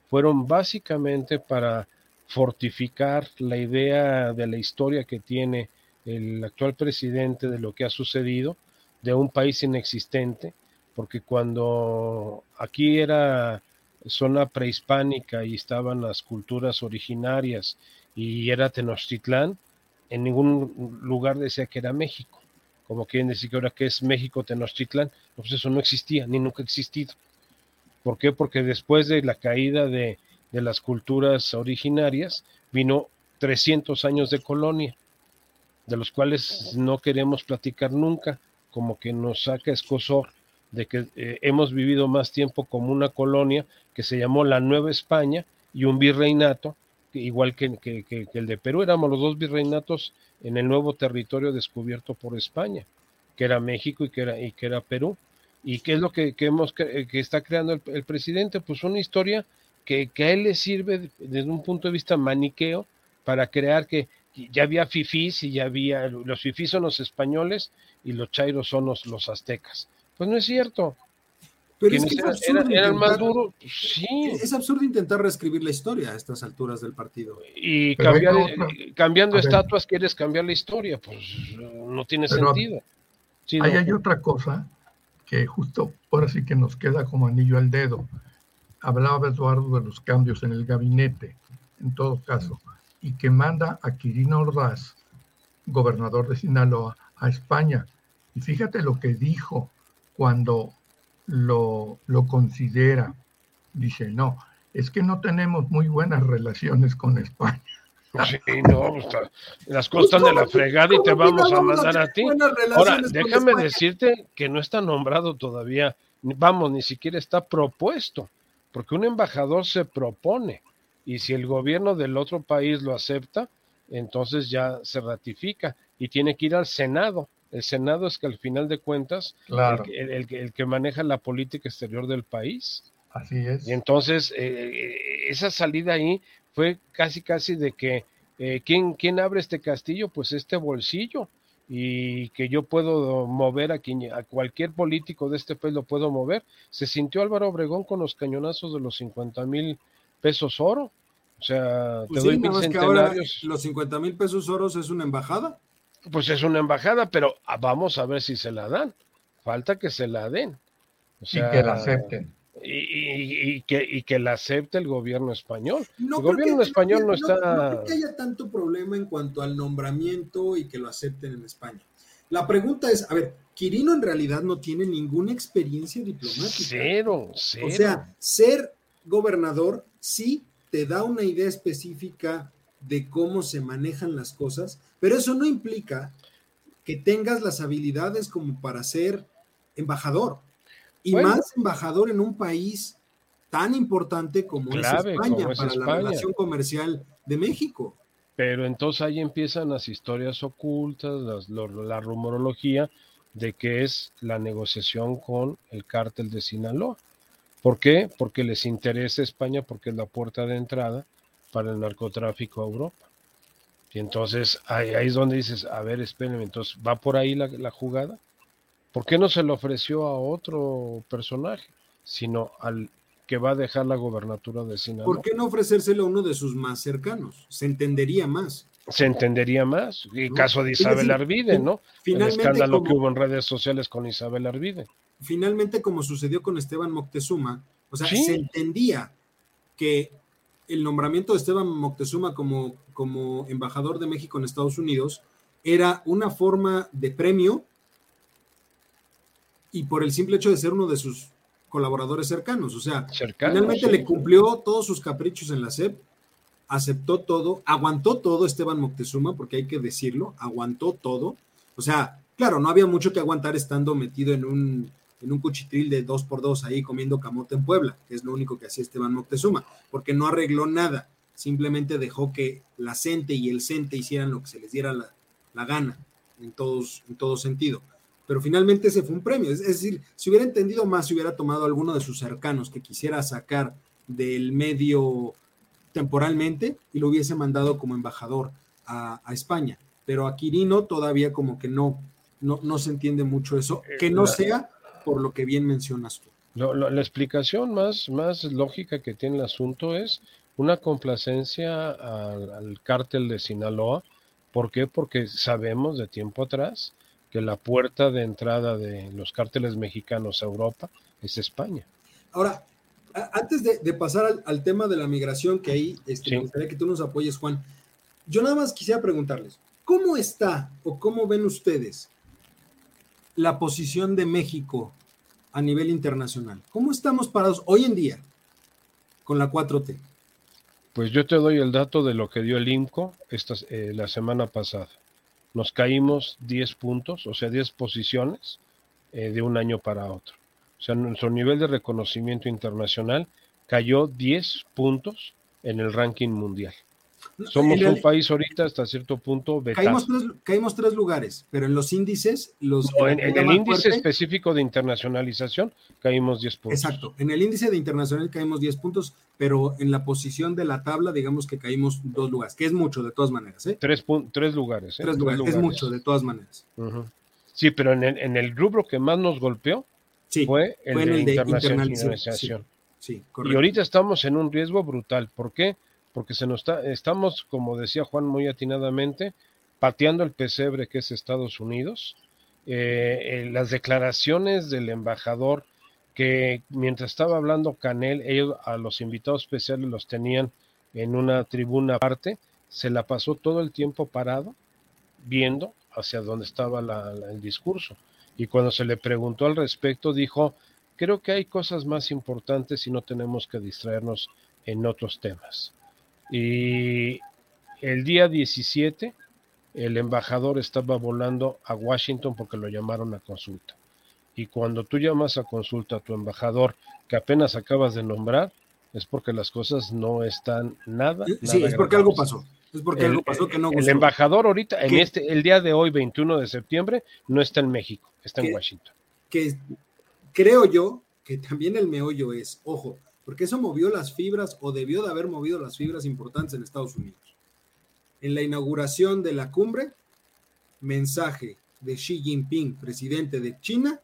fueron básicamente para fortificar la idea de la historia que tiene el actual presidente de lo que ha sucedido, de un país inexistente, porque cuando aquí era zona prehispánica y estaban las culturas originarias y era Tenochtitlán, en ningún lugar decía que era México. Como quieren decir que ahora que es México Tenochtitlán, pues eso no existía, ni nunca ha existido. ¿Por qué? Porque después de la caída de, de las culturas originarias, vino 300 años de colonia, de los cuales no queremos platicar nunca, como que nos saca escosor de que eh, hemos vivido más tiempo como una colonia que se llamó la Nueva España y un virreinato, igual que, el de Perú, éramos los dos virreinatos en el nuevo territorio descubierto por España, que era México y que era, y que era Perú. ¿Y qué es lo que, hemos, que está creando el, presidente? Pues una historia que, que, a él le sirve desde un punto de vista maniqueo para crear que ya había fifís y ya había, los fifís son los españoles y los chairos son los, los aztecas. Pues no es cierto. Pero es que es absurdo eran, más duros. Sí. Es absurdo intentar reescribir la historia a estas alturas del partido. Y cambiando estatuas quieres cambiar la historia, pues no tiene sentido. ahí hay otra cosa que justo ahora sí que nos queda como anillo al dedo. Hablaba Eduardo de los cambios en el gabinete, en todo caso, y que manda a Quirino Ordaz, gobernador de Sinaloa, a España. Y fíjate lo que dijo cuando lo, lo considera. Dice, no, es que no tenemos muy buenas relaciones con España. Sí, no, las costas de la fregada y te vamos a mandar a ti. Ahora, déjame decirte que no está nombrado todavía, vamos, ni siquiera está propuesto, porque un embajador se propone y si el gobierno del otro país lo acepta, entonces ya se ratifica y tiene que ir al Senado. El Senado es que al final de cuentas, el, el, que maneja la política exterior del país. Así es. Y entonces, eh, esa salida ahí fue casi, casi de que, eh, ¿quién, ¿quién abre este castillo? Pues este bolsillo. Y que yo puedo mover a, quien, a cualquier político de este país, lo puedo mover. Se sintió Álvaro Obregón con los cañonazos de los 50 mil pesos oro. O sea, pues te doy mil centenarios. los 50 mil pesos oros es una embajada pues es una embajada, pero vamos a ver si se la dan. Falta que se la den. O sea, y que la acepten. Y, que, y que la acepte el gobierno español. el gobierno español no, está... No, creo que haya tanto problema en cuanto al nombramiento y que lo acepten en España. La pregunta es, a ver, Quirino en realidad no tiene ninguna experiencia diplomática. Cero, cero. O sea, ser gobernador sí te da una idea específica de cómo se manejan las cosas, pero eso no implica que tengas las habilidades como para ser embajador. Y más embajador en un país tan importante como es España para la relación comercial de México. Pero entonces ahí empiezan las historias ocultas, la rumorología de que es la negociación con el cártel de Sinaloa. ¿Por qué? Porque les interesa España, porque es la puerta de entrada para el narcotráfico a Europa. Y entonces ahí, es donde dices, a ver, espérenme, entonces, ¿va por ahí la, jugada? ¿Por qué no se le ofreció a otro personaje, sino al que va a dejar la gobernatura de Sinaloa? ¿Por qué no ofrecérselo a uno de sus más cercanos? Se entendería más. Se entendería más. El caso de Isabel Arvide, ¿no? el escándalo que hubo en redes sociales con Isabel Arvide. Finalmente, como sucedió con Esteban Moctezuma, o sea, se entendía que el nombramiento de Esteban Moctezuma como, como embajador de México en Estados Unidos era una forma de premio y por el simple hecho de ser uno de sus colaboradores cercanos. O sea, finalmente le cumplió todos sus caprichos en la SEP, aceptó todo, aguantó todo Esteban Moctezuma, porque hay que decirlo, aguantó todo. O sea, claro, no había mucho que aguantar estando metido en un en un cuchitril de dos por dos ahí comiendo camote en Puebla, que es lo único que hacía Esteban Moctezuma, porque no arregló nada, simplemente dejó que la CENTE y el CENTE hicieran lo que se les diera la, gana, en, todos, en todo sentido. Pero finalmente ese fue un premio, es, decir, si hubiera entendido más, si hubiera tomado alguno de sus cercanos que quisiera sacar del medio temporalmente y lo hubiese mandado como embajador a, España. Pero a Quirino todavía como que no, no, no se entiende mucho eso, que no sea por lo que bien mencionas tú. la explicación más, más lógica que tiene el asunto es una complacencia al, cártel de Sinaloa. ¿Por qué? Porque sabemos de tiempo atrás que la puerta de entrada de los cárteles mexicanos a Europa es España. Ahora, Antes de, pasar al, tema de la migración, que ahí este, me gustaría que tú nos apoyes, Juan, yo nada más quisiera preguntarles, ¿cómo está o cómo ven ustedes la posición de México a nivel internacional? ¿Cómo estamos parados hoy en día con la 4T? Pues yo te doy el dato de lo que dio el IMCO esta, eh, la semana pasada. Nos caímos 10 puntos, o sea, 10 posiciones eh, de un año para otro. O sea, nuestro nivel de reconocimiento internacional cayó 10 puntos en el ranking mundial. Somos un país ahorita hasta cierto punto Caímos tres, caímos tres, lugares, pero en los índices, los en, el índice específico de internacionalización caímos 10 puntos. Exacto, en el índice de internacional caímos 10 puntos, pero en la posición de la tabla, digamos que caímos dos lugares, que es mucho de todas maneras. ¿eh? Tres, tres lugares. ¿eh? Tres, lugares. es mucho de todas maneras. Sí, pero en el, en el, rubro que más nos golpeó fue el, de, internacionalización. Sí, y ahorita estamos en un riesgo brutal. ¿Por qué? porque se nos está, estamos, como decía Juan muy atinadamente, pateando el pesebre que es Estados Unidos. Eh, eh, las declaraciones del embajador que mientras estaba hablando Canel, ellos a los invitados especiales los tenían en una tribuna aparte, se la pasó todo el tiempo parado, viendo hacia dónde estaba el discurso. Y cuando se le preguntó al respecto, dijo, creo que hay cosas más importantes y no tenemos que distraernos en otros temas. Y el día 17, el embajador estaba volando a Washington porque lo llamaron a consulta. Y cuando tú llamas a consulta a tu embajador que apenas acabas de nombrar, es porque las cosas no están nada. Sí, es porque algo pasó. Es porque algo pasó que no gustó. El embajador ahorita, en este, el día de hoy, 21 de septiembre, no está en México, está en Washington. Que creo yo que también el meollo es, ojo, porque eso movió las fibras o debió de haber movido las fibras importantes en Estados Unidos. En la inauguración de la cumbre, mensaje de Xi Jinping, presidente de China,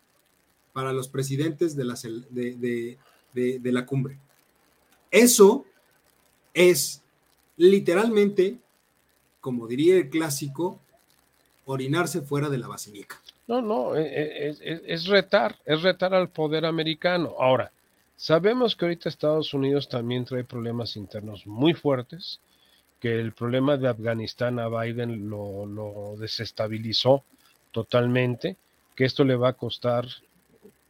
para los presidentes de la, de, de la cumbre. Eso es literalmente, como diría el clásico, orinarse fuera de la basílica. No, no, e, e, es, retar, es retar al poder americano. Ahora, Sabemos que ahorita Estados Unidos también trae problemas internos muy fuertes, que el problema de Afganistán a Biden lo, desestabilizó totalmente, que esto le va a costar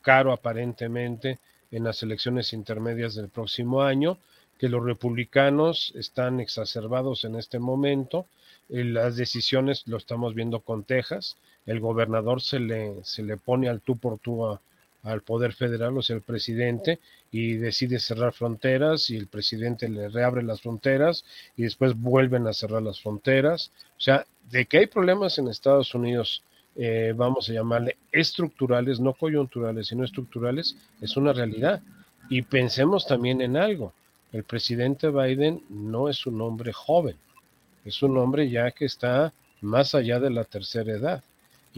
caro aparentemente en las elecciones intermedias del próximo año, que los republicanos están exacerbados en este momento, las decisiones lo estamos viendo con Texas, el gobernador se le, se le pone al tú por tú a, al Poder Federal, o sea, el presidente, y decide cerrar fronteras y el presidente le reabre las fronteras y después vuelven a cerrar las fronteras. O sea, de que hay problemas en Estados Unidos, eh, vamos a llamarle estructurales, no coyunturales, sino estructurales, es una realidad. Y pensemos también en algo. El presidente Biden no es un hombre joven, es un hombre ya que está más allá de la tercera edad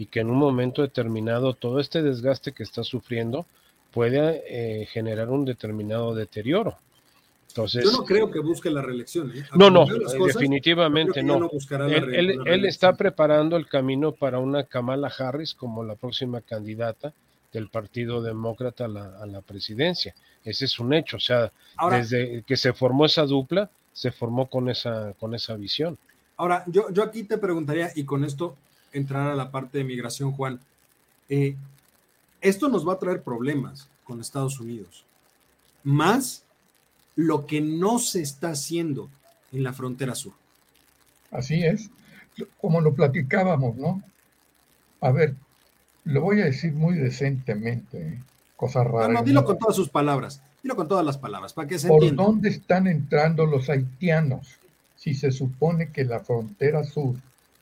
y que en un momento determinado todo este desgaste que está sufriendo puede eh, generar un determinado deterioro. Entonces, Yo no creo que busque la reelección. ¿eh? No, no, definitivamente no. él, está preparando el camino para una Kamala Harris como la próxima candidata del Partido Demócrata a la, presidencia. Ese es un hecho. O sea, desde que se formó esa dupla, se formó con esa, con esa visión. Ahora, yo, yo aquí te preguntaría, y con esto entrar a la parte de migración, Juan. Eh, esto nos va a traer problemas con Estados Unidos, más lo que no se está haciendo en la frontera sur. Así es, como lo platicábamos, ¿no? A ver, lo voy a decir muy decentemente, ¿eh? cosas raras. No, dilo con todas sus palabras, dilo con todas las palabras, para que se ¿Por dónde están entrando los haitianos? Si se supone que la frontera sur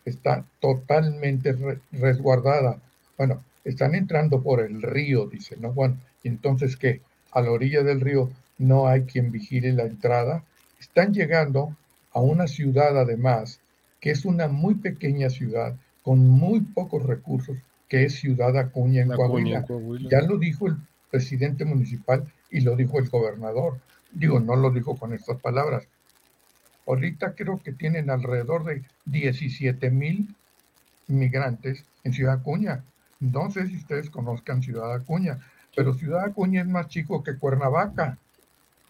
está totalmente resguardada. Bueno, están entrando por el río, dice, ¿no, Juan? Entonces, ¿qué? A la orilla del río no hay quien vigile la entrada. Están llegando a una ciudad, además, que es una muy pequeña ciudad, con muy pocos recursos, que es Ciudad Acuña en Coahuila. Ya lo dijo el presidente municipal y lo dijo el gobernador. Digo, no lo dijo con estas palabras, Ahorita creo que tienen alrededor de 17 mil migrantes en Ciudad Acuña. No sé si ustedes conozcan Ciudad Acuña, pero Ciudad Acuña es más chico que Cuernavaca.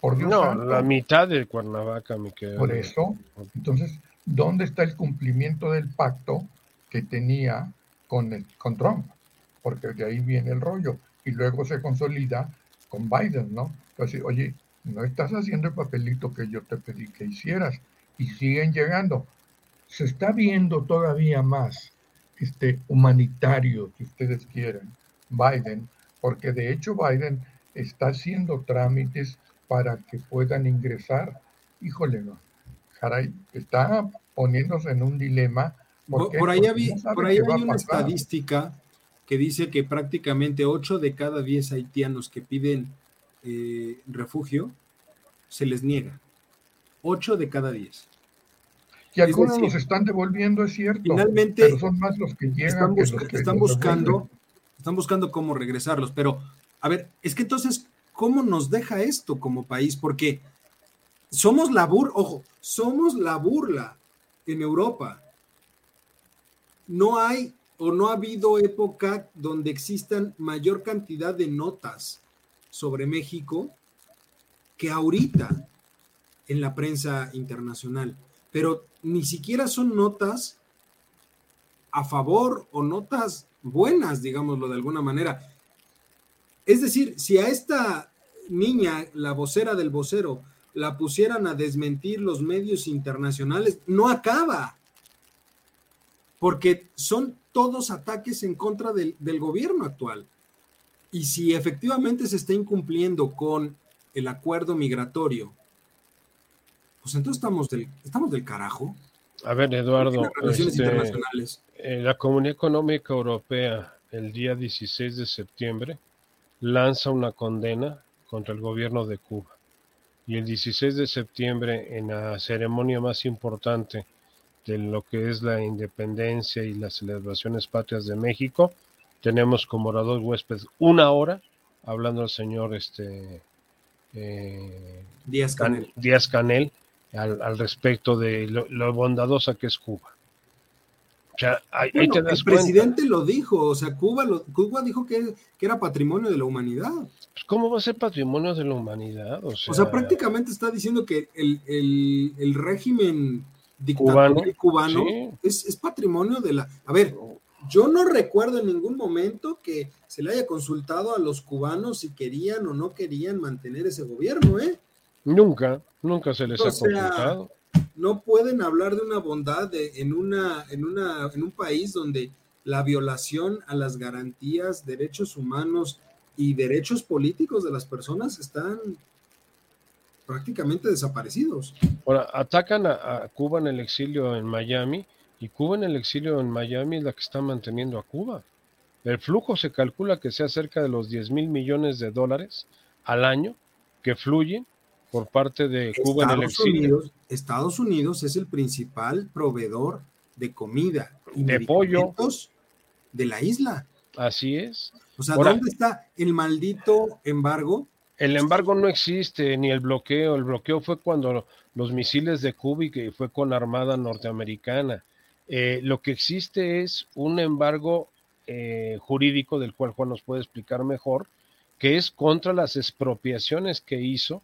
Por Dios no, la mitad de Cuernavaca, mi querido. Por eso, entonces, ¿dónde está el cumplimiento del pacto que tenía con, el, con Trump? Porque de ahí viene el rollo. Y luego se consolida con Biden, ¿no? Entonces, oye, no estás haciendo el papelito que yo te pedí que hicieras. Y siguen llegando. Se está viendo todavía más este humanitario que ustedes quieren, Biden, porque de hecho Biden está haciendo trámites para que puedan ingresar. Híjole, no. Caray, está poniéndose en un dilema. Por, ahí, por ahí hay una estadística que dice que prácticamente 8 de cada 10 haitianos que piden eh, refugio se les niega. 8 de cada 10. Y algunos los están devolviendo, es cierto. Finalmente, pero son más los que llegan. Están, buscando, están buscando cómo regresarlos. Pero, a ver, es que entonces, ¿cómo nos deja esto como país? Porque somos la burla, ojo, somos la burla en Europa. No hay o no ha habido época donde existan mayor cantidad de notas sobre México que ahorita en la prensa internacional. Pero ni siquiera son notas a favor o notas buenas, digámoslo de alguna manera. Es decir, si a esta niña, la vocera del vocero, la pusieran a desmentir los medios internacionales, no acaba, porque son todos ataques en contra del, del gobierno actual. Y si efectivamente se está incumpliendo con el acuerdo migratorio pues entonces estamos del, estamos del carajo. A ver, Eduardo, este, eh, la Comunidad Económica Europea el día 16 de septiembre lanza una condena contra el gobierno de Cuba. Y el 16 de septiembre, en la ceremonia más importante de lo que es la independencia y las celebraciones patrias de México, tenemos como orador huésped una hora hablando al señor este, eh, Díaz Canel al, respecto de lo, bondadosa que es Cuba. O sea, ahí, te das el presidente lo dijo, o sea, Cuba, lo, Cuba dijo que, era patrimonio de la humanidad. Pues, ¿Cómo va a ser patrimonio de la humanidad? O sea, prácticamente está diciendo que el, régimen dictatorial cubano, es, es, patrimonio de la... A ver, yo no recuerdo en ningún momento que se le haya consultado a los cubanos si querían o no querían mantener ese gobierno, ¿eh? Nunca, nunca se les ha complicado. No pueden hablar de una bondad en, una, en, una, en un país donde la violación a las garantías, derechos humanos y derechos políticos de las personas están prácticamente desaparecidos. Ahora, atacan a, Cuba en el exilio en Miami y Cuba en el exilio en Miami es la que está manteniendo a Cuba. El flujo se calcula que sea cerca de los 10 mil millones de dólares al año que fluyen por parte de Cuba en el exilio. Estados Unidos es el principal proveedor de comida y de pollo de la isla. Así es. O sea, ¿dónde está el maldito embargo? El embargo no existe, ni el bloqueo. El bloqueo fue cuando los misiles de Cuba y que fue con armada norteamericana. Eh, lo que existe es un embargo eh, jurídico del cual Juan nos puede explicar mejor, que es contra las expropiaciones que hizo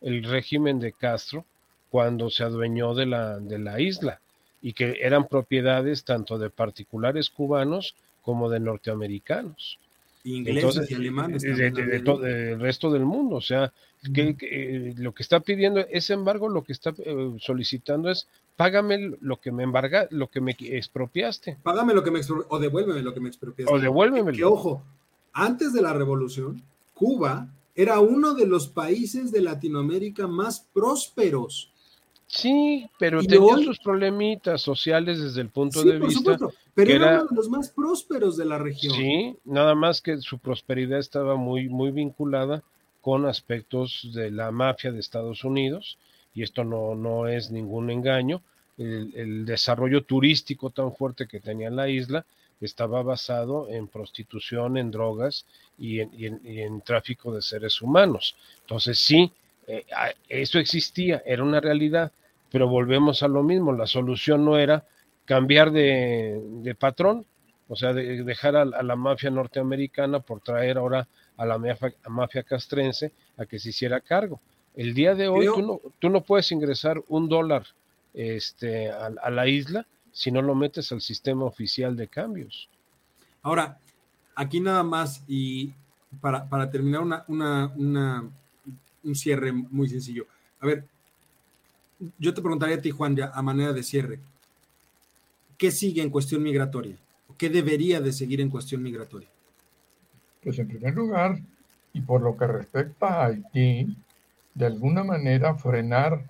el régimen de Castro cuando se adueñó de la, de la isla y que eran propiedades tanto de particulares cubanos como de norteamericanos. Ingleses y alemanes. De, del resto del mundo. O sea, que, eh, lo que está pidiendo, ese embargo, lo que está eh, solicitando es págame lo que me embarga, lo que me expropiaste. Págame lo que me expropiaste, o devuélveme lo que me expropiaste. O devuélveme. Que, ojo, antes de la revolución, Cuba era uno de los países de Latinoamérica más prósperos. Sí, pero tenía sus problemitas sociales desde el punto de vista. Supuesto, pero era, uno de los más prósperos de la región. Sí, nada más que su prosperidad estaba muy, muy vinculada con aspectos de la mafia de Estados Unidos, y esto no, no es ningún engaño. el desarrollo turístico tan fuerte que tenía la isla estaba basado en prostitución, en drogas y en, tráfico de seres humanos. Entonces sí, eh, eso existía, era una realidad, pero volvemos a lo mismo, la solución no era cambiar de, patrón, o sea, de, dejar a, la mafia norteamericana por traer ahora a la mafia, mafia castrense a que se hiciera cargo. El día de hoy tú, no, tú no puedes ingresar un dólar este, a, la isla si no lo metes al sistema oficial de cambios. Ahora, aquí nada más y para, para terminar una, una, una, un cierre muy sencillo. A ver, yo te preguntaría a ti, Juan, ya a manera de cierre, ¿qué sigue en cuestión migratoria? ¿Qué debería de seguir en cuestión migratoria? Pues en primer lugar, y por lo que respecta a Haití, de alguna manera frenar,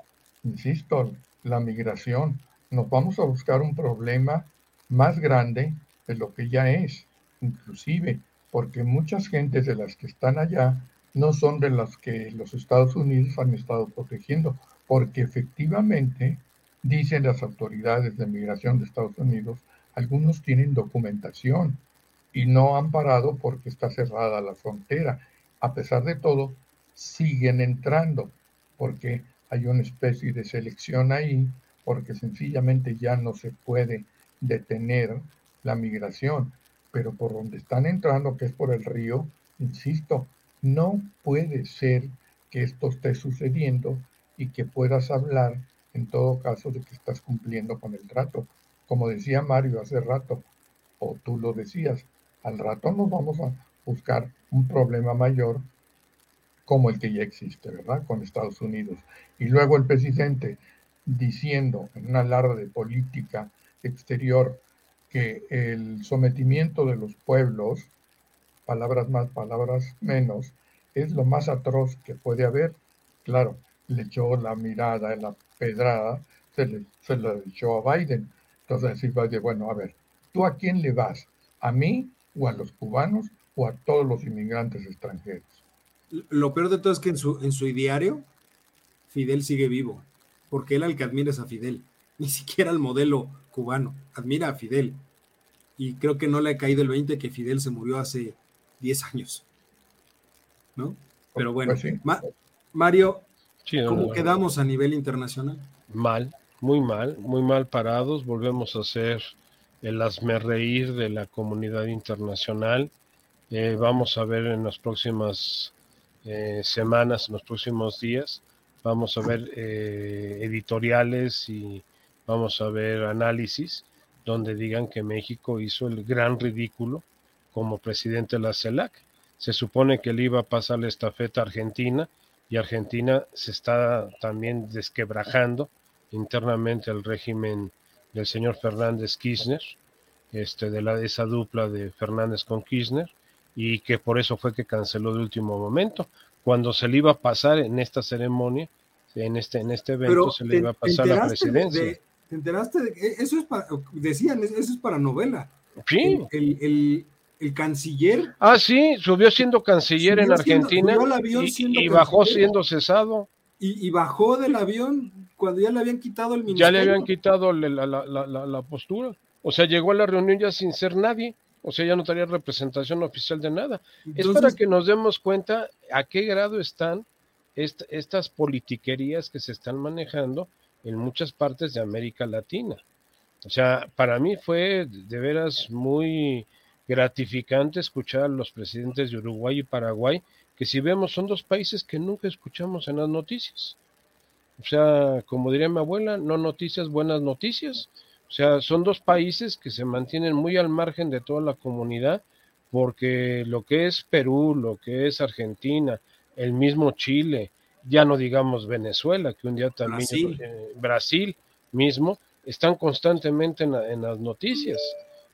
insisto, la migración. Nos vamos a buscar un problema más grande de lo que ya es, inclusive porque muchas gentes de las que están allá no son de las que los Estados Unidos han estado protegiendo, porque efectivamente, dicen las autoridades de migración de Estados Unidos, algunos tienen documentación y no han parado porque está cerrada la frontera. A pesar de todo, siguen entrando porque hay una especie de selección ahí, porque sencillamente ya no se puede detener la migración. Pero por donde están entrando, que es por el río, insisto, no puede ser que esto esté sucediendo y que puedas hablar en todo caso de que estás cumpliendo con el trato. Como decía Mario hace rato, o tú lo decías, al rato nos vamos a buscar un problema mayor como el que ya existe, ¿verdad? Con Estados Unidos. Y luego el presidente diciendo en una alarde de política exterior que el sometimiento de los pueblos, palabras más, palabras menos, es lo más atroz que puede haber. Claro, le echó la mirada, la pedrada, se, le, se echó a Biden. Entonces decir, bueno, a ver, ¿tú a quién le vas? ¿A mí o a los cubanos o a todos los inmigrantes extranjeros? Lo peor de todo es que en su, en su diario, Fidel sigue vivo, porque él al que admira es a Fidel, ni siquiera al modelo cubano, admira a Fidel. Y creo que no le ha caído el 20 que Fidel se murió hace 10 años. ¿No? Pero bueno, pues Mario, ¿cómo quedamos a nivel internacional? Mal, muy mal, muy mal parados. Volvemos a ser el reír de la comunidad internacional. Eh, vamos a ver en las próximas eh, semanas, en los próximos días, vamos a ver eh, editoriales y vamos a ver análisis donde digan que México hizo el gran ridículo como presidente de la CELAC. Se supone que le iba a pasar la estafeta a Argentina y Argentina se está también desquebrajando internamente el régimen del señor Fernández Kirchner, este, de la, esa dupla de Fernández con Kirchner, y que por eso fue que canceló de último momento. Cuando se le iba a pasar en esta ceremonia, en este, en este evento, se le iba a pasar la presidencia. ¿Te enteraste de eso es para, decían, eso es para novela? Sí. El, el, canciller. Ah, sí, subió siendo canciller en Argentina y, bajó siendo cesado. Y, bajó del avión cuando ya le habían quitado el ministerio. Ya le habían quitado la, la, la, la postura. O sea, llegó a la reunión ya sin ser nadie o sea, ya no tenía representación oficial de nada. es para que nos demos cuenta a qué grado están estas politiquerías que se están manejando en muchas partes de América Latina. O sea, para mí fue de veras muy gratificante escuchar a los presidentes de Uruguay y Paraguay, que si vemos son dos países que nunca escuchamos en las noticias. O sea, como diría mi abuela, no noticias, buenas noticias. O sea, son dos países que se mantienen muy al margen de toda la comunidad, porque lo que es Perú, lo que es Argentina, el mismo Chile, ya no digamos Venezuela, que un día también Brasil, eh, mismo, están constantemente en, las noticias.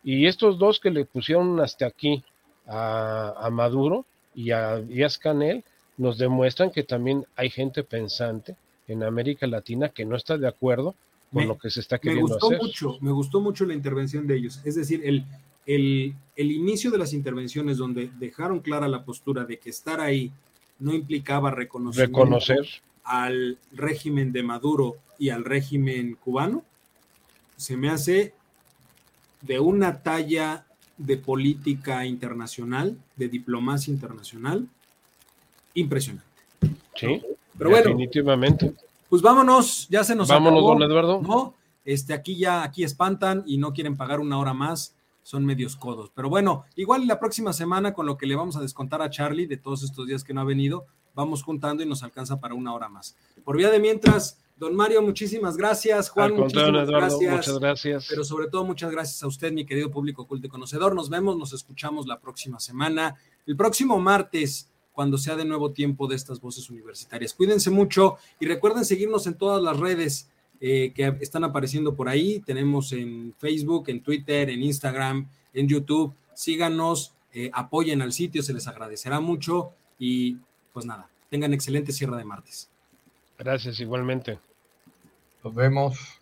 Y estos dos que le pusieron hasta aquí a, Maduro y a Díaz Canel, nos demuestran que también hay gente pensante en América Latina que no está de acuerdo con lo que se está queriendo me gustó hacer. Mucho, me gustó mucho la intervención de ellos. Es decir, el, el, el, inicio de las intervenciones donde dejaron clara la postura de que estar ahí no implicaba reconocer al régimen de Maduro y al régimen cubano, se me hace de una talla de política internacional, de diplomacia internacional, impresionante. Sí, pero bueno, definitivamente. Pues vámonos, ya se nos Vámonos, don Eduardo. ¿no? Este, aquí ya, aquí espantan y no quieren pagar una hora más, son medios codos. Pero bueno, igual la próxima semana con lo que le vamos a descontar a Charlie de todos estos días que no ha venido, vamos juntando y nos alcanza para una hora más. Por vía de mientras, don Mario, muchísimas gracias. Juan, muchísimas gracias. Muchas gracias. Pero sobre todo, muchas gracias a usted, mi querido público culto y conocedor. Nos vemos, nos escuchamos la próxima semana. El próximo martes cuando sea de nuevo tiempo de estas voces universitarias. Cuídense mucho y recuerden seguirnos en todas las redes eh, que están apareciendo por ahí. Tenemos en Facebook, en Twitter, en Instagram, en YouTube. Síganos, eh, apoyen al sitio, se les agradecerá mucho y pues nada, tengan excelente cierre de martes. Gracias igualmente. Nos vemos.